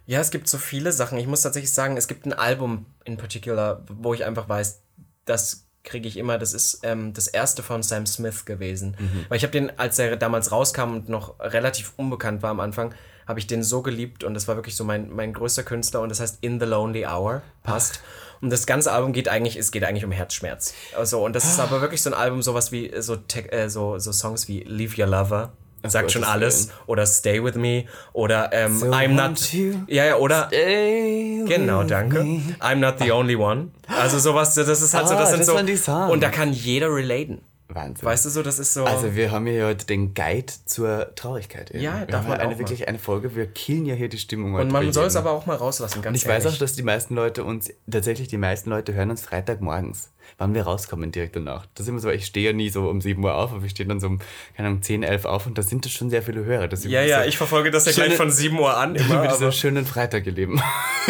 Ja, es gibt so viele Sachen. Ich muss tatsächlich sagen, es gibt ein Album in particular, wo ich einfach weiß, das kriege ich immer. Das ist ähm, das erste von Sam Smith gewesen. Mhm. Weil ich habe den, als er damals rauskam und noch relativ unbekannt war am Anfang, habe ich den so geliebt und das war wirklich so mein, mein größter Künstler und das heißt In the Lonely Hour. Passt. Und das ganze Album geht eigentlich, es geht eigentlich um Herzschmerz. Also, und das ist aber wirklich so ein Album, sowas wie so, äh, so, so Songs wie Leave Your Lover. Sagt schon alles. Oder Stay With Me. Oder ähm, So I'm Not. Ja, ja, oder Stay Genau, danke. me. I'm not the only one. Also sowas, das ist halt so, Ah, das sind das so. Und da kann jeder relaten. Wahnsinn. Weißt du so, das ist so. Also wir haben hier heute den Guide zur Traurigkeit. eben. Ja, wir darf haben man eine, auch mal. wirklich eine Folge, wir killen ja hier die Stimmung und man soll es aber auch mal rauslassen, ganz Und ich weiß ehrlich. auch, dass die meisten Leute uns, tatsächlich die meisten Leute hören uns Freitagmorgens, wann wir rauskommen direkt danach. Das ist immer so, ich stehe ja nie so um 7 Uhr auf, aber ich stehe dann so um, keine Ahnung, 10, 11 auf und da sind das schon sehr viele Hörer. Das ja, ja, ich verfolge das ja gleich Schöne- von 7 Uhr an immer. mit diesem schönen Freitag leben.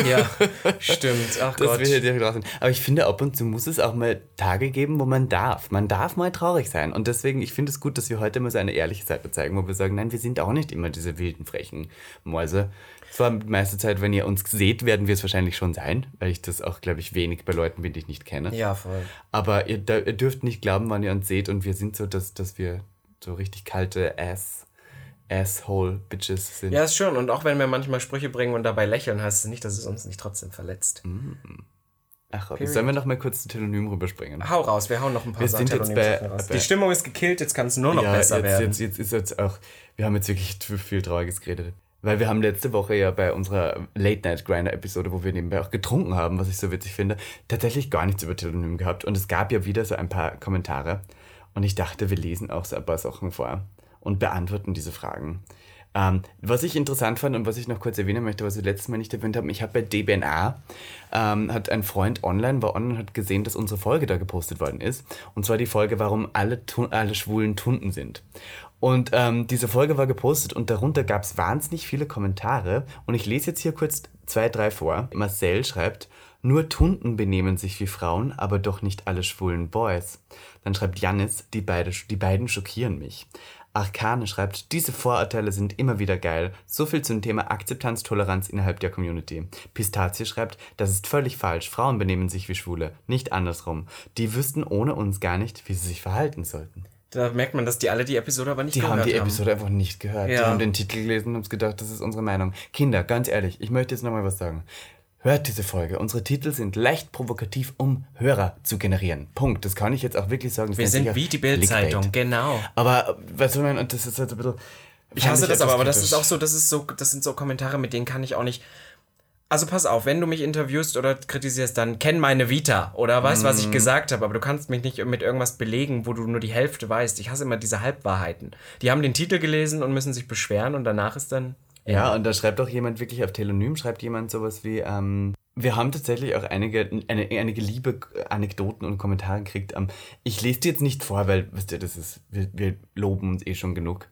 ja, stimmt. Ach dass Gott. wir hier direkt raus sind. Aber ich finde, ab und zu muss es auch mal Tage geben, wo man darf. Man darf mal traurig sein. Und deswegen, ich finde es gut, dass wir heute mal so eine ehrliche Seite zeigen, wo wir sagen, nein, wir sind auch nicht immer diese wilden, frechen Mäuse. Zwar die meiste Zeit, wenn ihr uns seht, werden wir es wahrscheinlich schon sein, weil ich das auch, glaube ich, wenig bei Leuten bin, die ich nicht kenne. Ja, voll. Aber ihr, ihr dürft nicht glauben, wann ihr uns seht und wir sind so, dass, dass wir so richtig kalte Ass, Asshole-Bitches sind. Ja, ist schon. Und auch wenn wir manchmal Sprüche bringen und dabei lächeln, heißt es nicht, dass es uns nicht trotzdem verletzt. Ach, Robby, sollen wir noch mal kurz zu Telonym rüberspringen? Hau raus, wir hauen noch ein paar Wir sind jetzt bei- raus. bei- Die Stimmung ist gekillt, jetzt kann es nur noch ja, besser jetzt, werden. Jetzt, jetzt ist jetzt auch, wir haben jetzt wirklich viel Trauriges geredet. Weil wir haben letzte Woche ja bei unserer Late-Night-Grinder-Episode, wo wir nebenbei auch getrunken haben, was ich so witzig finde, tatsächlich gar nichts über Telonym gehabt. Und es gab ja wieder so ein paar Kommentare. Und ich dachte, wir lesen auch so ein paar Sachen vor und beantworten diese Fragen. Ähm, was ich interessant fand und was ich noch kurz erwähnen möchte, was wir letztes Mal nicht erwähnt haben, ich habe bei DBNA, ähm, hat ein Freund online, war online hat gesehen, dass unsere Folge da gepostet worden ist. Und zwar die Folge, warum alle, alle Schwulen Tunden sind. Und ähm, diese Folge war gepostet und darunter gab es wahnsinnig viele Kommentare. Und ich lese jetzt hier kurz zwei, drei vor. Marcel schreibt, nur Tunden benehmen sich wie Frauen, aber doch nicht alle schwulen Boys. Dann schreibt Janis, die, beide, die beiden schockieren mich. Arkane schreibt, diese Vorurteile sind immer wieder geil. So viel zum Thema Akzeptanz, Toleranz innerhalb der Community. Pistazie schreibt, das ist völlig falsch. Frauen benehmen sich wie Schwule, nicht andersrum. Die wüssten ohne uns gar nicht, wie sie sich verhalten sollten. Da merkt man, dass die alle die Episode aber nicht Die gehört haben die Episode einfach nicht gehört. Die Ja. haben den Titel gelesen und haben gedacht, das ist unsere Meinung. Kinder, ganz ehrlich, ich möchte jetzt nochmal was sagen. Hört diese Folge. Unsere Titel sind leicht provokativ, um Hörer zu generieren. Punkt. Das kann ich jetzt auch wirklich sagen. Wir sind wie die Bildzeitung, genau. Aber, weißt du, mein, und das ist halt ein bisschen. Ich hasse das aber, aber das ist auch so, das ist so, das sind so Kommentare, mit denen kann ich auch nicht. Also pass auf, wenn du mich interviewst oder kritisierst, dann kenn meine Vita oder weißt, was Mhm. ich gesagt habe, aber du kannst mich nicht mit irgendwas belegen, wo du nur die Hälfte weißt. Ich hasse immer diese Halbwahrheiten. Die haben den Titel gelesen und müssen sich beschweren und danach ist dann. Ja, und da schreibt auch jemand wirklich auf Telonym, schreibt jemand sowas wie, ähm, wir haben tatsächlich auch einige, eine, einige liebe Anekdoten und Kommentare gekriegt. Ähm, ich lese die jetzt nicht vor, weil, wisst ihr, das ist, wir, wir loben uns eh schon genug.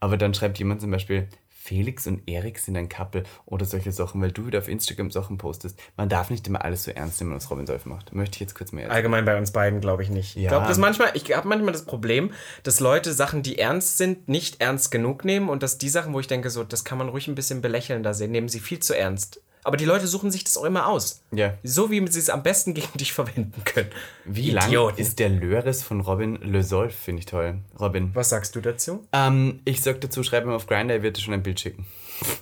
Aber dann schreibt jemand zum Beispiel, Felix und Erik sind ein Couple oder solche Sachen, weil du wieder auf Instagram Sachen postest. Man darf nicht immer alles so ernst nehmen, was Robin Solf macht. Möchte ich jetzt kurz mehr erzählen. Allgemein bei uns beiden glaube ich nicht. Ich Ja. glaube, dass manchmal, ich habe manchmal das Problem, dass Leute Sachen, die ernst sind, nicht ernst genug nehmen und dass die Sachen, wo ich denke, so, das kann man ruhig ein bisschen belächelnder sehen, nehmen sie viel zu ernst. Aber die Leute suchen sich das auch immer aus. Ja. So wie sie es am besten gegen dich verwenden können. Wie lang Idioten. ist der Löres von Robin Le Solf, finde ich toll. Robin. Was sagst du dazu? Ähm, ich sag dazu, schreib mir auf Grindr, er wird dir schon ein Bild schicken.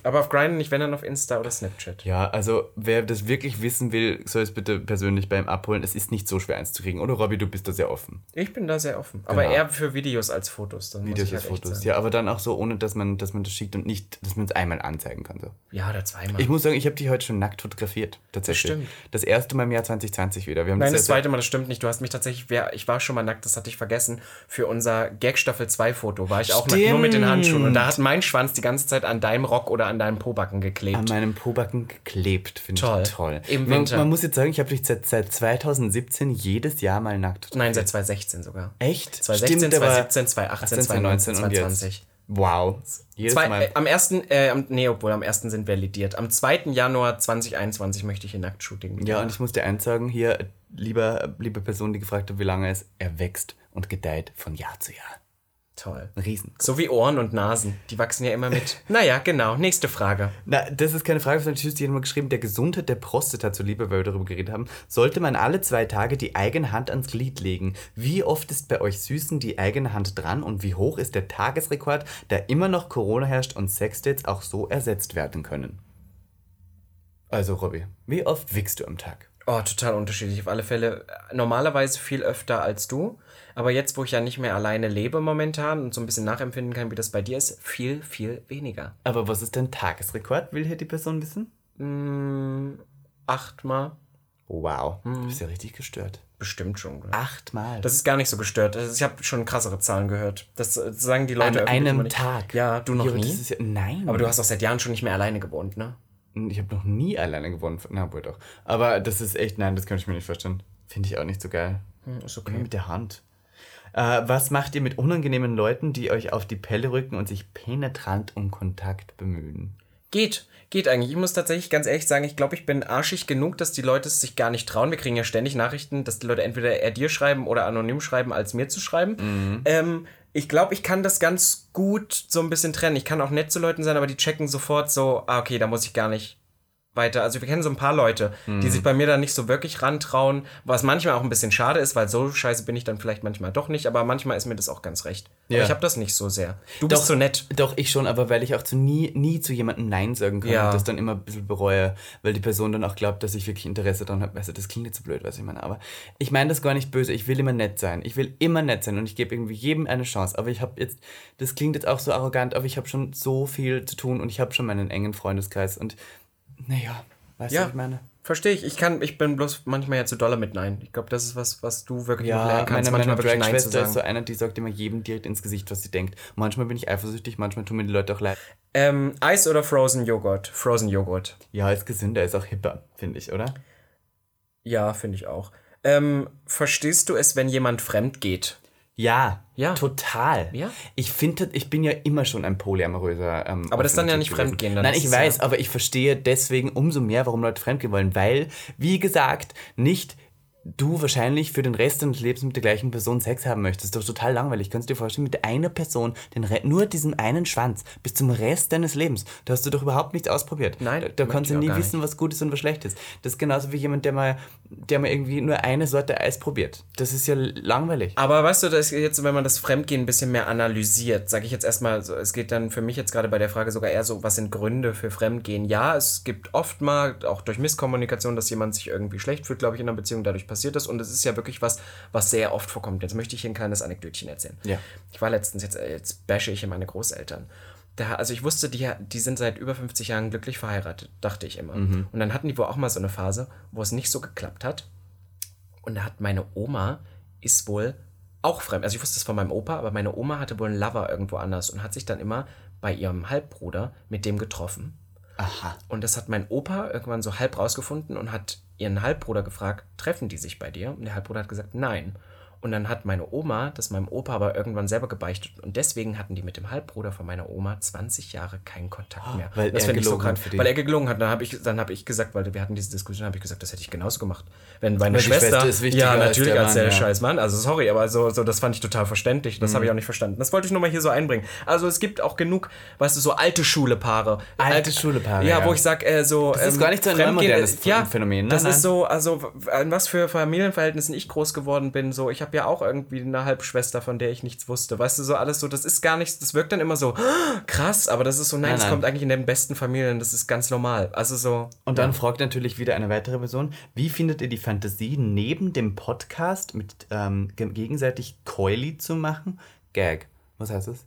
Aber auf Grindr nicht, wenn dann auf Insta oder Snapchat. Ja, also wer das wirklich wissen will, soll es bitte persönlich bei ihm abholen. Es ist nicht so schwer eins zu kriegen. Oder Robby, du bist da sehr offen. Ich bin da sehr offen. Aber Genau. eher für Videos als Fotos. Dann Videos als halt echt Fotos. Ja, aber dann auch so, ohne dass man, dass man das schickt und nicht, dass man es einmal anzeigen kann. So. Ja, oder zweimal. Ich muss sagen, ich habe dich heute schon nackt fotografiert. Tatsächlich. stimmt. Das erste Mal im Jahr 2020 wieder. Nein, das das zweite Mal, das stimmt nicht. Du hast mich tatsächlich, ich war schon mal nackt, das hatte ich vergessen. Für unser Gag Staffel 2 Foto war ich auch nackt, nur mit den Handschuhen. Und da hat mein Schwanz die ganze Zeit an deinem Rock oder an deinem Pobacken geklebt. an meinem Pobacken geklebt. Finde ich toll. Im man, Winter. man muss jetzt sagen, ich habe dich seit, seit 2017 jedes Jahr mal nackt Nein, seit 2016 sogar. Echt? 2016, Stimmt, aber 2017, 2018, 2019, 2019 und jetzt. Wow. Jedes Zwei, Mal. äh, am ersten, äh, am, nee, obwohl am ersten sind wir lidiert. Am 2. Januar 2021 möchte ich ein Nacktshooting. Ja, und ich muss dir eins sagen, hier, lieber, liebe Person, die gefragt hat, wie lange es, er wächst und gedeiht von Jahr zu Jahr. Toll. Riesen. So wie Ohren und Nasen. Die wachsen ja immer mit. naja, genau. Nächste Frage. Na, das ist keine Frage, sondern tschüss, jemand geschrieben, der Gesundheit der Prostata zuliebe, weil wir darüber geredet haben, sollte man alle zwei Tage die eigene Hand ans Glied legen. Wie oft ist bei euch Süßen die eigene Hand dran und wie hoch ist der Tagesrekord, da immer noch Corona herrscht und Sexdates auch so ersetzt werden können? Also, Robby, wie oft wickst du am Tag? Oh, total unterschiedlich. Auf alle Fälle äh, normalerweise viel öfter als du. Aber jetzt, wo ich ja nicht mehr alleine lebe momentan und so ein bisschen nachempfinden kann, wie das bei dir ist, viel, viel weniger. Aber was ist dein Tagesrekord, will hier die Person wissen? Achtmal? Wow, du bist ja richtig gestört. Bestimmt schon. Achtmal. Das ist gar nicht so gestört. Also ich habe schon krassere Zahlen gehört. Das äh, sagen die Leute An einem. Tag. Ja, du noch aber nie. Ja, nein. Aber du hast auch seit Jahren schon nicht mehr alleine gewohnt, ne? Ich habe noch nie alleine gewonnen. Na, wohl doch. Aber das ist echt, nein, das kann ich mir nicht vorstellen. Finde ich auch nicht so geil. Hm, ist Immer okay. mit der Hand. Äh, was macht ihr mit unangenehmen Leuten, die euch auf die Pelle rücken und sich penetrant um Kontakt bemühen? Geht, geht eigentlich. Ich muss tatsächlich ganz ehrlich sagen, ich glaube, ich bin arschig genug, dass die Leute es sich gar nicht trauen. Wir kriegen ja ständig Nachrichten, dass die Leute entweder eher dir schreiben oder anonym schreiben, als mir zu schreiben. Ähm, ich glaube, ich kann das ganz gut so ein bisschen trennen. Ich kann auch nett zu Leuten sein, aber die checken sofort so, ah, okay, da muss ich gar nicht weiter. Also wir kennen so ein paar Leute, die sich bei mir dann nicht so wirklich rantrauen, was manchmal auch ein bisschen schade ist, weil so scheiße bin ich dann vielleicht manchmal doch nicht, aber manchmal ist mir das auch ganz recht. Ja. Aber ich habe das nicht so sehr. Du bist so nett. Doch, ich schon, aber weil ich auch zu nie, nie zu jemandem Nein sagen kann Ja. und das dann immer ein bisschen bereue, weil die Person dann auch glaubt, dass ich wirklich Interesse daran habe. Weißt du, das klingt jetzt so blöd, was ich meine, aber ich meine das gar nicht böse. Ich will immer nett sein. Ich will immer nett sein und ich gebe irgendwie jedem eine Chance. Aber ich habe jetzt, das klingt jetzt auch so arrogant, aber ich habe schon so viel zu tun und ich habe schon meinen engen Freundeskreis und naja, weißt du, Ja. was ich meine? Verstehe ich. Ich kann, ich bin bloß manchmal ja zu doller mit Nein. Ich glaube, das ist was, was du wirklich noch Ja, lernen kannst, meine, meine manchmal wirklich Nein zu Drag-Schwester ist so einer, die sagt immer jedem direkt ins Gesicht, was sie denkt. Manchmal bin ich eifersüchtig, manchmal tun mir die Leute auch leid. Ähm, Eis oder Frozen Joghurt? Frozen Joghurt. Ja, ist gesünder, ist auch hipper, finde ich, oder? Ja, finde ich auch. Ähm, verstehst du es, wenn jemand fremd geht? Ja, Ja. total. Ja. Ich finde, ich bin ja immer schon ein polyamoröser. Ähm, Aber das ist dann ja nicht gewesen. Fremdgehen, dann Nein, ich weiß, ja- aber ich verstehe deswegen umso mehr, warum Leute fremdgehen wollen, weil, wie gesagt, nicht du wahrscheinlich für den Rest deines Lebens mit der gleichen Person Sex haben möchtest. Das ist doch total langweilig. Kannst du dir vorstellen, mit einer Person, den Re nur diesem einen Schwanz, bis zum Rest deines Lebens. Da hast du doch überhaupt nichts ausprobiert. Nein, Da, da kannst du nie wissen, was gut ist und was schlecht ist. Das ist genauso wie jemand, der mal, der mal irgendwie nur eine Sorte Eis probiert. Das ist ja langweilig. Aber weißt du, dass jetzt, wenn man das Fremdgehen ein bisschen mehr analysiert, sage ich jetzt erstmal, so, es geht dann für mich jetzt gerade bei der Frage sogar eher so, was sind Gründe für Fremdgehen? Ja, es gibt oft mal, auch durch Misskommunikation, dass jemand sich irgendwie schlecht fühlt, glaube ich, in einer Beziehung, dadurch passiert das. Und es ist ja wirklich was, was sehr oft vorkommt. Jetzt möchte ich hier ein kleines Anekdötchen erzählen. Ja. Ich war letztens, jetzt, äh, jetzt bashe ich hier meine Großeltern. Da, also ich wusste, die, die sind seit über 50 Jahren glücklich verheiratet, dachte ich immer. Und dann hatten die wohl auch mal so eine Phase, wo es nicht so geklappt hat. Und da hat meine Oma, ist wohl auch fremd. Also ich wusste es von meinem Opa, aber meine Oma hatte wohl einen Lover irgendwo anders und hat sich dann immer bei ihrem Halbbruder mit dem getroffen. Aha. Und das hat mein Opa irgendwann so halb rausgefunden und hat ihren Halbbruder gefragt, treffen die sich bei dir? Und der Halbbruder hat gesagt, nein. Und dann hat meine Oma das meinem Opa aber irgendwann selber gebeichtet. Und deswegen hatten die mit dem Halbbruder von meiner Oma 20 Jahre keinen Kontakt mehr. weil das er ich gelogen krank. Weil er gelogen hat. Dann habe ich, dann hab ich gesagt, weil wir hatten diese Diskussion, habe ich gesagt, das hätte ich genauso gemacht. Wenn meine Weil Schwester, ja, als natürlich der als der, Mann, ja. scheiß Mann. Also sorry, aber so, so das fand ich total verständlich. Das habe Mhm. ich auch nicht verstanden. Das wollte ich nur mal hier so einbringen. Also es gibt auch genug, weißt du, so alte Schule-Paare. Alte Äh, Schule-Paare, Ja, ja. wo ich sag, äh, so. Das ist gar nicht so ein neumodernes ja, Phänomen, ne? Das Nein. ist so, also an was für Familienverhältnissen ich groß geworden bin. So, ich habe ja auch irgendwie eine Halbschwester, von der ich nichts wusste. Weißt du, so alles so, das ist gar nichts, das wirkt dann immer so krass, aber das ist so, nein, Nein, das nein. kommt eigentlich in den besten Familien, das ist ganz normal. Also so. Und dann fragt natürlich wieder eine weitere Person, wie findet ihr die Fantasie, neben dem Podcast mit ähm, ge- gegenseitig Coily zu machen? Gag. Was heißt das?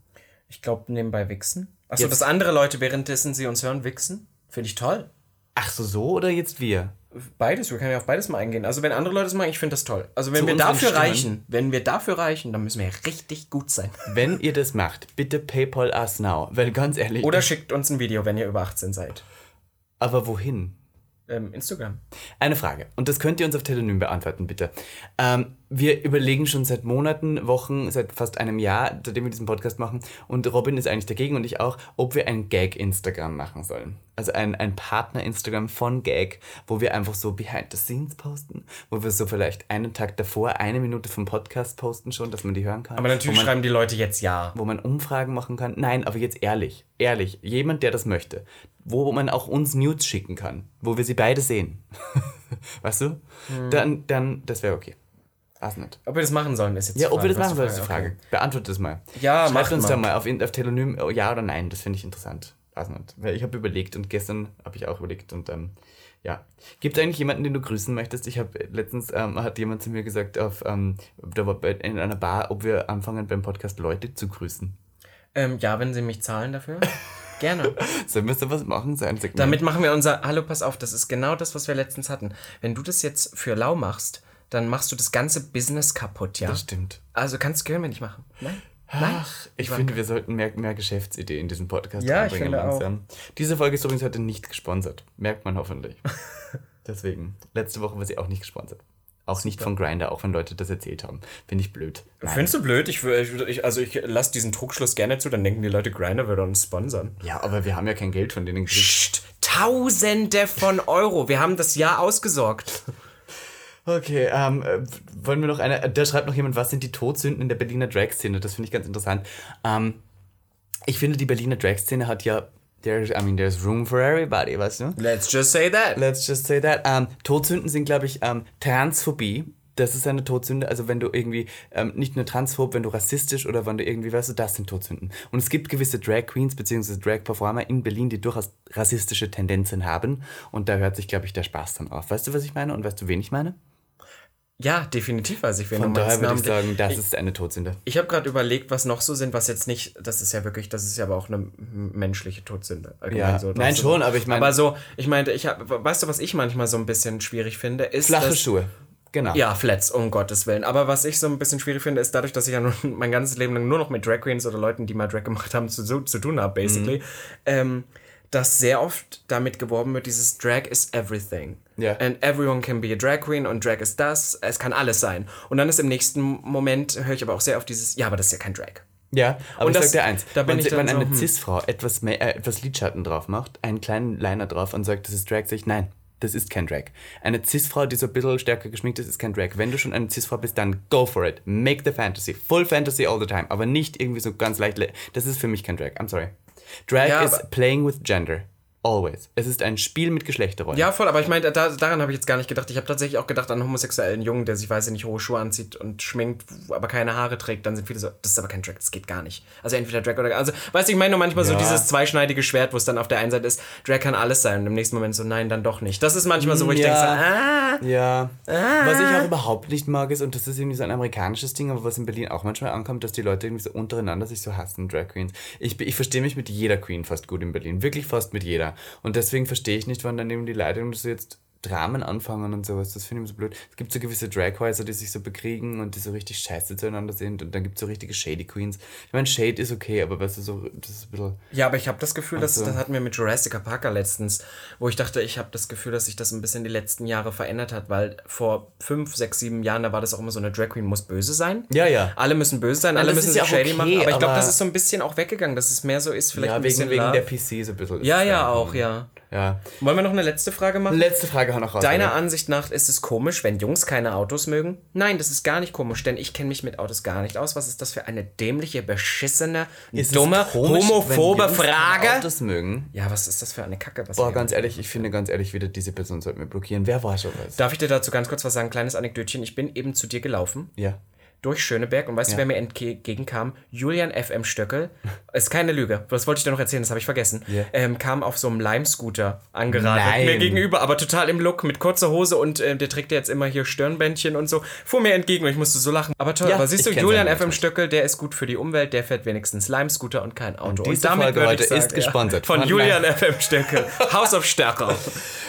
Ich glaube, nebenbei wichsen. Achso, dass andere Leute, währenddessen sie uns hören, wichsen, finde ich toll. Ach so, so oder jetzt wir? Beides, wir können ja auf beides mal eingehen. Also wenn andere Leute es machen, ich finde das toll. Also wenn Zu wir dafür Stimmen. reichen, wenn wir dafür reichen, dann müssen wir ja richtig gut sein. Wenn ihr das macht, bitte PayPal us now. Weil ganz ehrlich. Oder schickt uns ein Video, wenn ihr über 18 seid. aber wohin? Ähm, Instagram. Eine Frage. Und das könnt ihr uns auf Telonym beantworten, bitte. Ähm, wir überlegen schon seit Monaten, Wochen, seit fast einem Jahr, seitdem wir diesen Podcast machen, und Robin ist eigentlich dagegen und ich auch, ob wir ein Gag-Instagram machen sollen. Also ein, ein Partner-Instagram von Gag, wo wir einfach so behind the scenes posten, wo wir so vielleicht einen Tag davor eine Minute vom Podcast posten schon, dass man die hören kann. Aber natürlich man, schreiben die Leute jetzt ja. wo man Umfragen machen kann. Nein, aber jetzt ehrlich, ehrlich, jemand, der das möchte, wo man auch uns Nudes schicken kann, wo wir sie beide sehen. weißt du? Dann, dann, das wäre okay. Weiß nicht. Ob wir das machen sollen, ist jetzt Ja, die ob wir Frage. das machen sollen, ist die Okay. Frage. Beantwortet das mal. Ja, Schreibt uns mal. da mal auf, auf Telonym, oh, ja oder nein, das finde ich interessant. Weiß nicht. Weil ich habe überlegt und gestern habe ich auch überlegt und ähm, ja. Gibt es eigentlich jemanden, den du grüßen möchtest? Ich habe letztens, ähm, hat jemand zu mir gesagt, auf, ähm, da war bei, in einer Bar, ob wir anfangen beim Podcast Leute zu grüßen. Ähm, ja, wenn sie mich zahlen dafür. Gerne. Sollen wir sowas machen? So ein Segment? Damit machen wir unser. Hallo, pass auf, das ist genau das, was wir letztens hatten. Wenn du das jetzt für lau machst, dann machst du das ganze Business kaputt, ja? Das stimmt. Also kannst können wir nicht machen. Nein? Nein? Ach, ich finde, wir sollten mehr, mehr Geschäftsideen in diesen Podcast Ja, ich finde auch. langsam. Diese Folge ist übrigens heute nicht gesponsert. Merkt man hoffentlich. Deswegen. Letzte Woche war sie auch nicht gesponsert. Auch nicht von Grinder, auch wenn Leute das erzählt haben. Finde ich blöd. Nein. Findest du blöd? Ich, ich, also ich lasse diesen Trugschluss gerne zu, dann denken die Leute, Grindr würde uns sponsern. Ja, aber wir haben ja kein Geld von denen gekriegt. Psst, Tausende von Euro. Wir haben das Jahr ausgesorgt. Okay, ähm, äh, wollen wir noch eine. Da schreibt noch jemand, was sind die Todsünden in der Berliner Drag-Szene? Das finde ich ganz interessant. Ähm, ich finde, die Berliner Drag-Szene hat ja. There's, I mean, there's room for everybody, weißt du? Let's just say that. Let's just say that. Ähm, Todsünden sind, glaube ich, ähm, Transphobie. Das ist eine Todsünde. Also wenn du irgendwie ähm, nicht nur transphob, wenn du rassistisch oder wenn du irgendwie, weißt du, das sind Todsünden. Und es gibt gewisse Drag Queens bzw. Drag Performer in Berlin, die durchaus rassistische Tendenzen haben. Und da hört sich, glaube ich, der Spaß dann auf. Weißt du, was ich meine? Und weißt du, wen ich meine? Ja, definitiv weiß ich, wen Von daher würde ich sagen, das ist eine Todsünde. Ich habe gerade überlegt, was noch so sind, was jetzt nicht, das ist ja wirklich, das ist ja aber auch eine menschliche Todsünde. allgemein Ja, so, nein, das- schon, aber ich meine- Aber so, ich meinte, ich hab, weißt du, was ich manchmal so ein bisschen schwierig finde, ist. Flache dass, Schuhe. Genau. Ja, Flats, um Gottes Willen. Aber was ich so ein bisschen schwierig finde, ist dadurch, dass ich ja nun mein ganzes Leben lang nur noch mit Drag Queens oder Leuten, die mal Drag gemacht haben, zu, zu, zu tun habe, basically, Mhm. ähm, dass sehr oft damit geworben wird, dieses Drag is everything. Ja. And everyone can be a Drag Queen und Drag ist das, es kann alles sein. Und dann ist im nächsten Moment, höre ich aber auch sehr oft dieses, ja, aber das ist ja kein Drag. Ja, aber Und ich das- sag dir eins, da bin wenn, ich wenn dann eine so, hm. Cis-Frau etwas, mehr, äh, etwas Lidschatten drauf macht, einen kleinen Liner drauf und sagt, das ist Drag, sag ich, nein, Das ist kein Drag. Eine Cis-Frau, die so ein bisschen stärker geschminkt ist, ist kein Drag. Wenn du schon eine Cis-Frau bist, dann go for it. Make the fantasy. Full fantasy all the time. Aber nicht irgendwie so ganz leicht. le- Das ist für mich kein Drag. I'm sorry. Drag Ja, is playing with gender. Always. Es ist ein Spiel mit Geschlechterrollen. Ja, voll, aber ich meine, da, daran habe ich jetzt gar nicht gedacht. Ich habe tatsächlich auch gedacht an einen homosexuellen Jungen, der sich, weiß ich nicht, hohe Schuhe anzieht und schminkt, aber keine Haare trägt. Dann sind viele so, das ist aber kein Drag, das geht gar nicht. Also entweder Drag oder. Also, weißt du, ich meine nur manchmal so Ja. dieses zweischneidige Schwert, wo es dann auf der einen Seite ist, Drag kann alles sein und im nächsten Moment so, nein, dann doch nicht. Das ist manchmal so, wo ich denke, so, ah, Ja. Was ich auch überhaupt nicht mag, ist, und das ist irgendwie so ein amerikanisches Ding, aber was in Berlin auch manchmal ankommt, dass die Leute irgendwie so untereinander sich so hassen, Drag Queens. Ich, ich verstehe mich mit jeder Queen fast gut in Berlin. Wirklich fast mit jeder. Und deswegen verstehe ich nicht, wann dann eben die irgendwie so jetzt Dramen anfangen und sowas. Das finde ich immer so blöd. Es gibt so gewisse Draghäuser, die sich so bekriegen und die so richtig scheiße zueinander sind. Und dann gibt es so richtige Shady Queens. Ich meine, Shade ist okay, aber weißt du, so, das ist ein bisschen. Ja, aber ich habe das Gefühl, dass, so. das hatten wir mit Jurassic Parker letztens, wo ich dachte, ich habe das Gefühl, dass sich das ein bisschen die letzten Jahre verändert hat, weil vor fünf, sechs, sieben Jahren, da war das auch immer so eine Drag Queen muss böse sein. Ja, ja. Alle müssen böse sein, alle müssen sich ja shady okay, machen. Aber ich glaube, aber- das ist so ein bisschen auch weggegangen, dass es mehr so ist, vielleicht Ja, ein wegen, wegen Love. der PC so ein bisschen. Ja, ja, auch, ja. Ja. Wollen wir noch eine letzte Frage machen? Letzte Frage noch raus. Deiner oder? Ansicht nach ist es komisch, wenn Jungs keine Autos mögen? Nein, das ist gar nicht komisch, denn ich kenne mich mit Autos gar nicht aus. Was ist das für eine dämliche, beschissene, Ist es dumme, komisch, homophobe wenn Jungs keine Frage? Autos mögen. Ja, was ist das für eine Kacke? Was Boah, ganz ehrlich, ich finde ganz ehrlich, wieder diese Person sollten wir blockieren. Wer war schon was? Darf ich dir dazu ganz kurz was sagen? Kleines Anekdötchen. Ich bin eben zu dir gelaufen. Ja. Durch Schöneberg und weißt du, wer mir entgegenkam? Julian FM Stöckel. Ist keine Lüge. Das wollte ich dir noch erzählen, das habe ich vergessen. Ja. Ähm, kam auf so einem Lime-Scooter angeradelt. Nein. Mir gegenüber, aber total im Look, mit kurzer Hose und äh, der trägt ja jetzt immer hier Stirnbändchen und so. Fuhr mir entgegen und ich musste so lachen. Aber toll, Ja, aber siehst du, Julian FM Stöckel, der ist gut für die Umwelt, der fährt wenigstens Lime-Scooter und kein Auto. diese Folge würde heute ich sagen, ist gesponsert Von von Julian FM Stöckel. House of Stärker.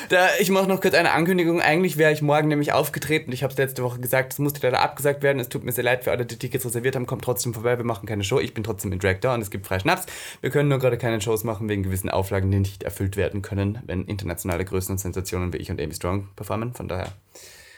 Da, ich mache noch kurz eine Ankündigung. Eigentlich wäre ich morgen nämlich aufgetreten. Ich habe es letzte Woche gesagt, es musste leider abgesagt werden. Es tut mir sehr leid für alle, die Tickets reserviert haben. Kommt trotzdem vorbei, wir machen keine Show. Ich bin trotzdem in Drag da und es gibt frei Schnaps. Wir können nur gerade keine Shows machen wegen gewissen Auflagen, die nicht erfüllt werden können, wenn internationale Größen und Sensationen wie ich und Amy Strong performen. Von daher.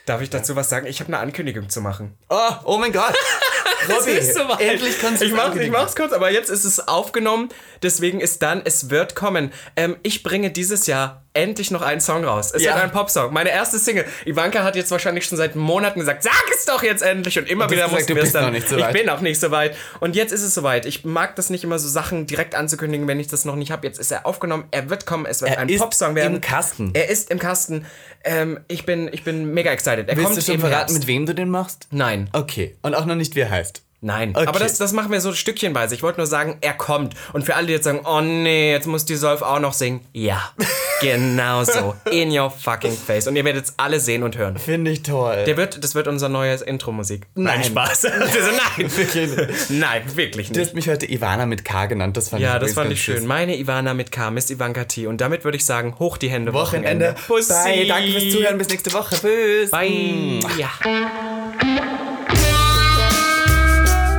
Darf ich dazu was sagen? Ich habe eine Ankündigung zu machen. Oh, oh mein Gott! Robby, endlich kannst du ich es mach's, ich mach's kurz, aber jetzt ist es aufgenommen. Deswegen ist dann, es wird kommen. Ähm, ich bringe dieses Jahr endlich noch einen Song raus. Es Ja. wird ein Popsong. Meine erste Single. Ivanka hat jetzt wahrscheinlich schon seit Monaten gesagt, sag es doch jetzt endlich. Und immer Und wieder mussten du wir es dann. so ich bin noch nicht so weit. Und jetzt ist es soweit. Ich mag das nicht immer so Sachen direkt anzukündigen, wenn ich das noch nicht habe. Jetzt ist er aufgenommen. Er wird kommen. Es wird Er ein Popsong werden. im Kasten. Er ist im Kasten. Ähm, ich, bin, ich bin mega excited. Er Willst kommt du schon verraten, Herbst. mit wem du den machst? Nein. Okay. Und auch noch nicht, wie er heißt. Nein, Okay. aber das, das machen wir so stückchenweise. Ich wollte nur sagen, er kommt. Und für alle, die jetzt sagen, oh nee, jetzt muss die Solf auch noch singen. Ja, genau so. In your fucking face. Und ihr werdet es alle sehen und hören. Finde ich toll. Der wird, das wird unser neues Intro-Musik. Nein. Spaß. Also, nein, Wirklich nicht. nein, wirklich Du nicht. hast mich heute Ivana mit K genannt. Das fand Ja, ich das fand ich schön. süß. Meine Ivana mit K, Miss Ivanka T. Und damit würde ich sagen, hoch die Hände. Wochenende. Pussy. Bye. Danke fürs Zuhören. Bis nächste Woche. Tschüss. Bye. Ja.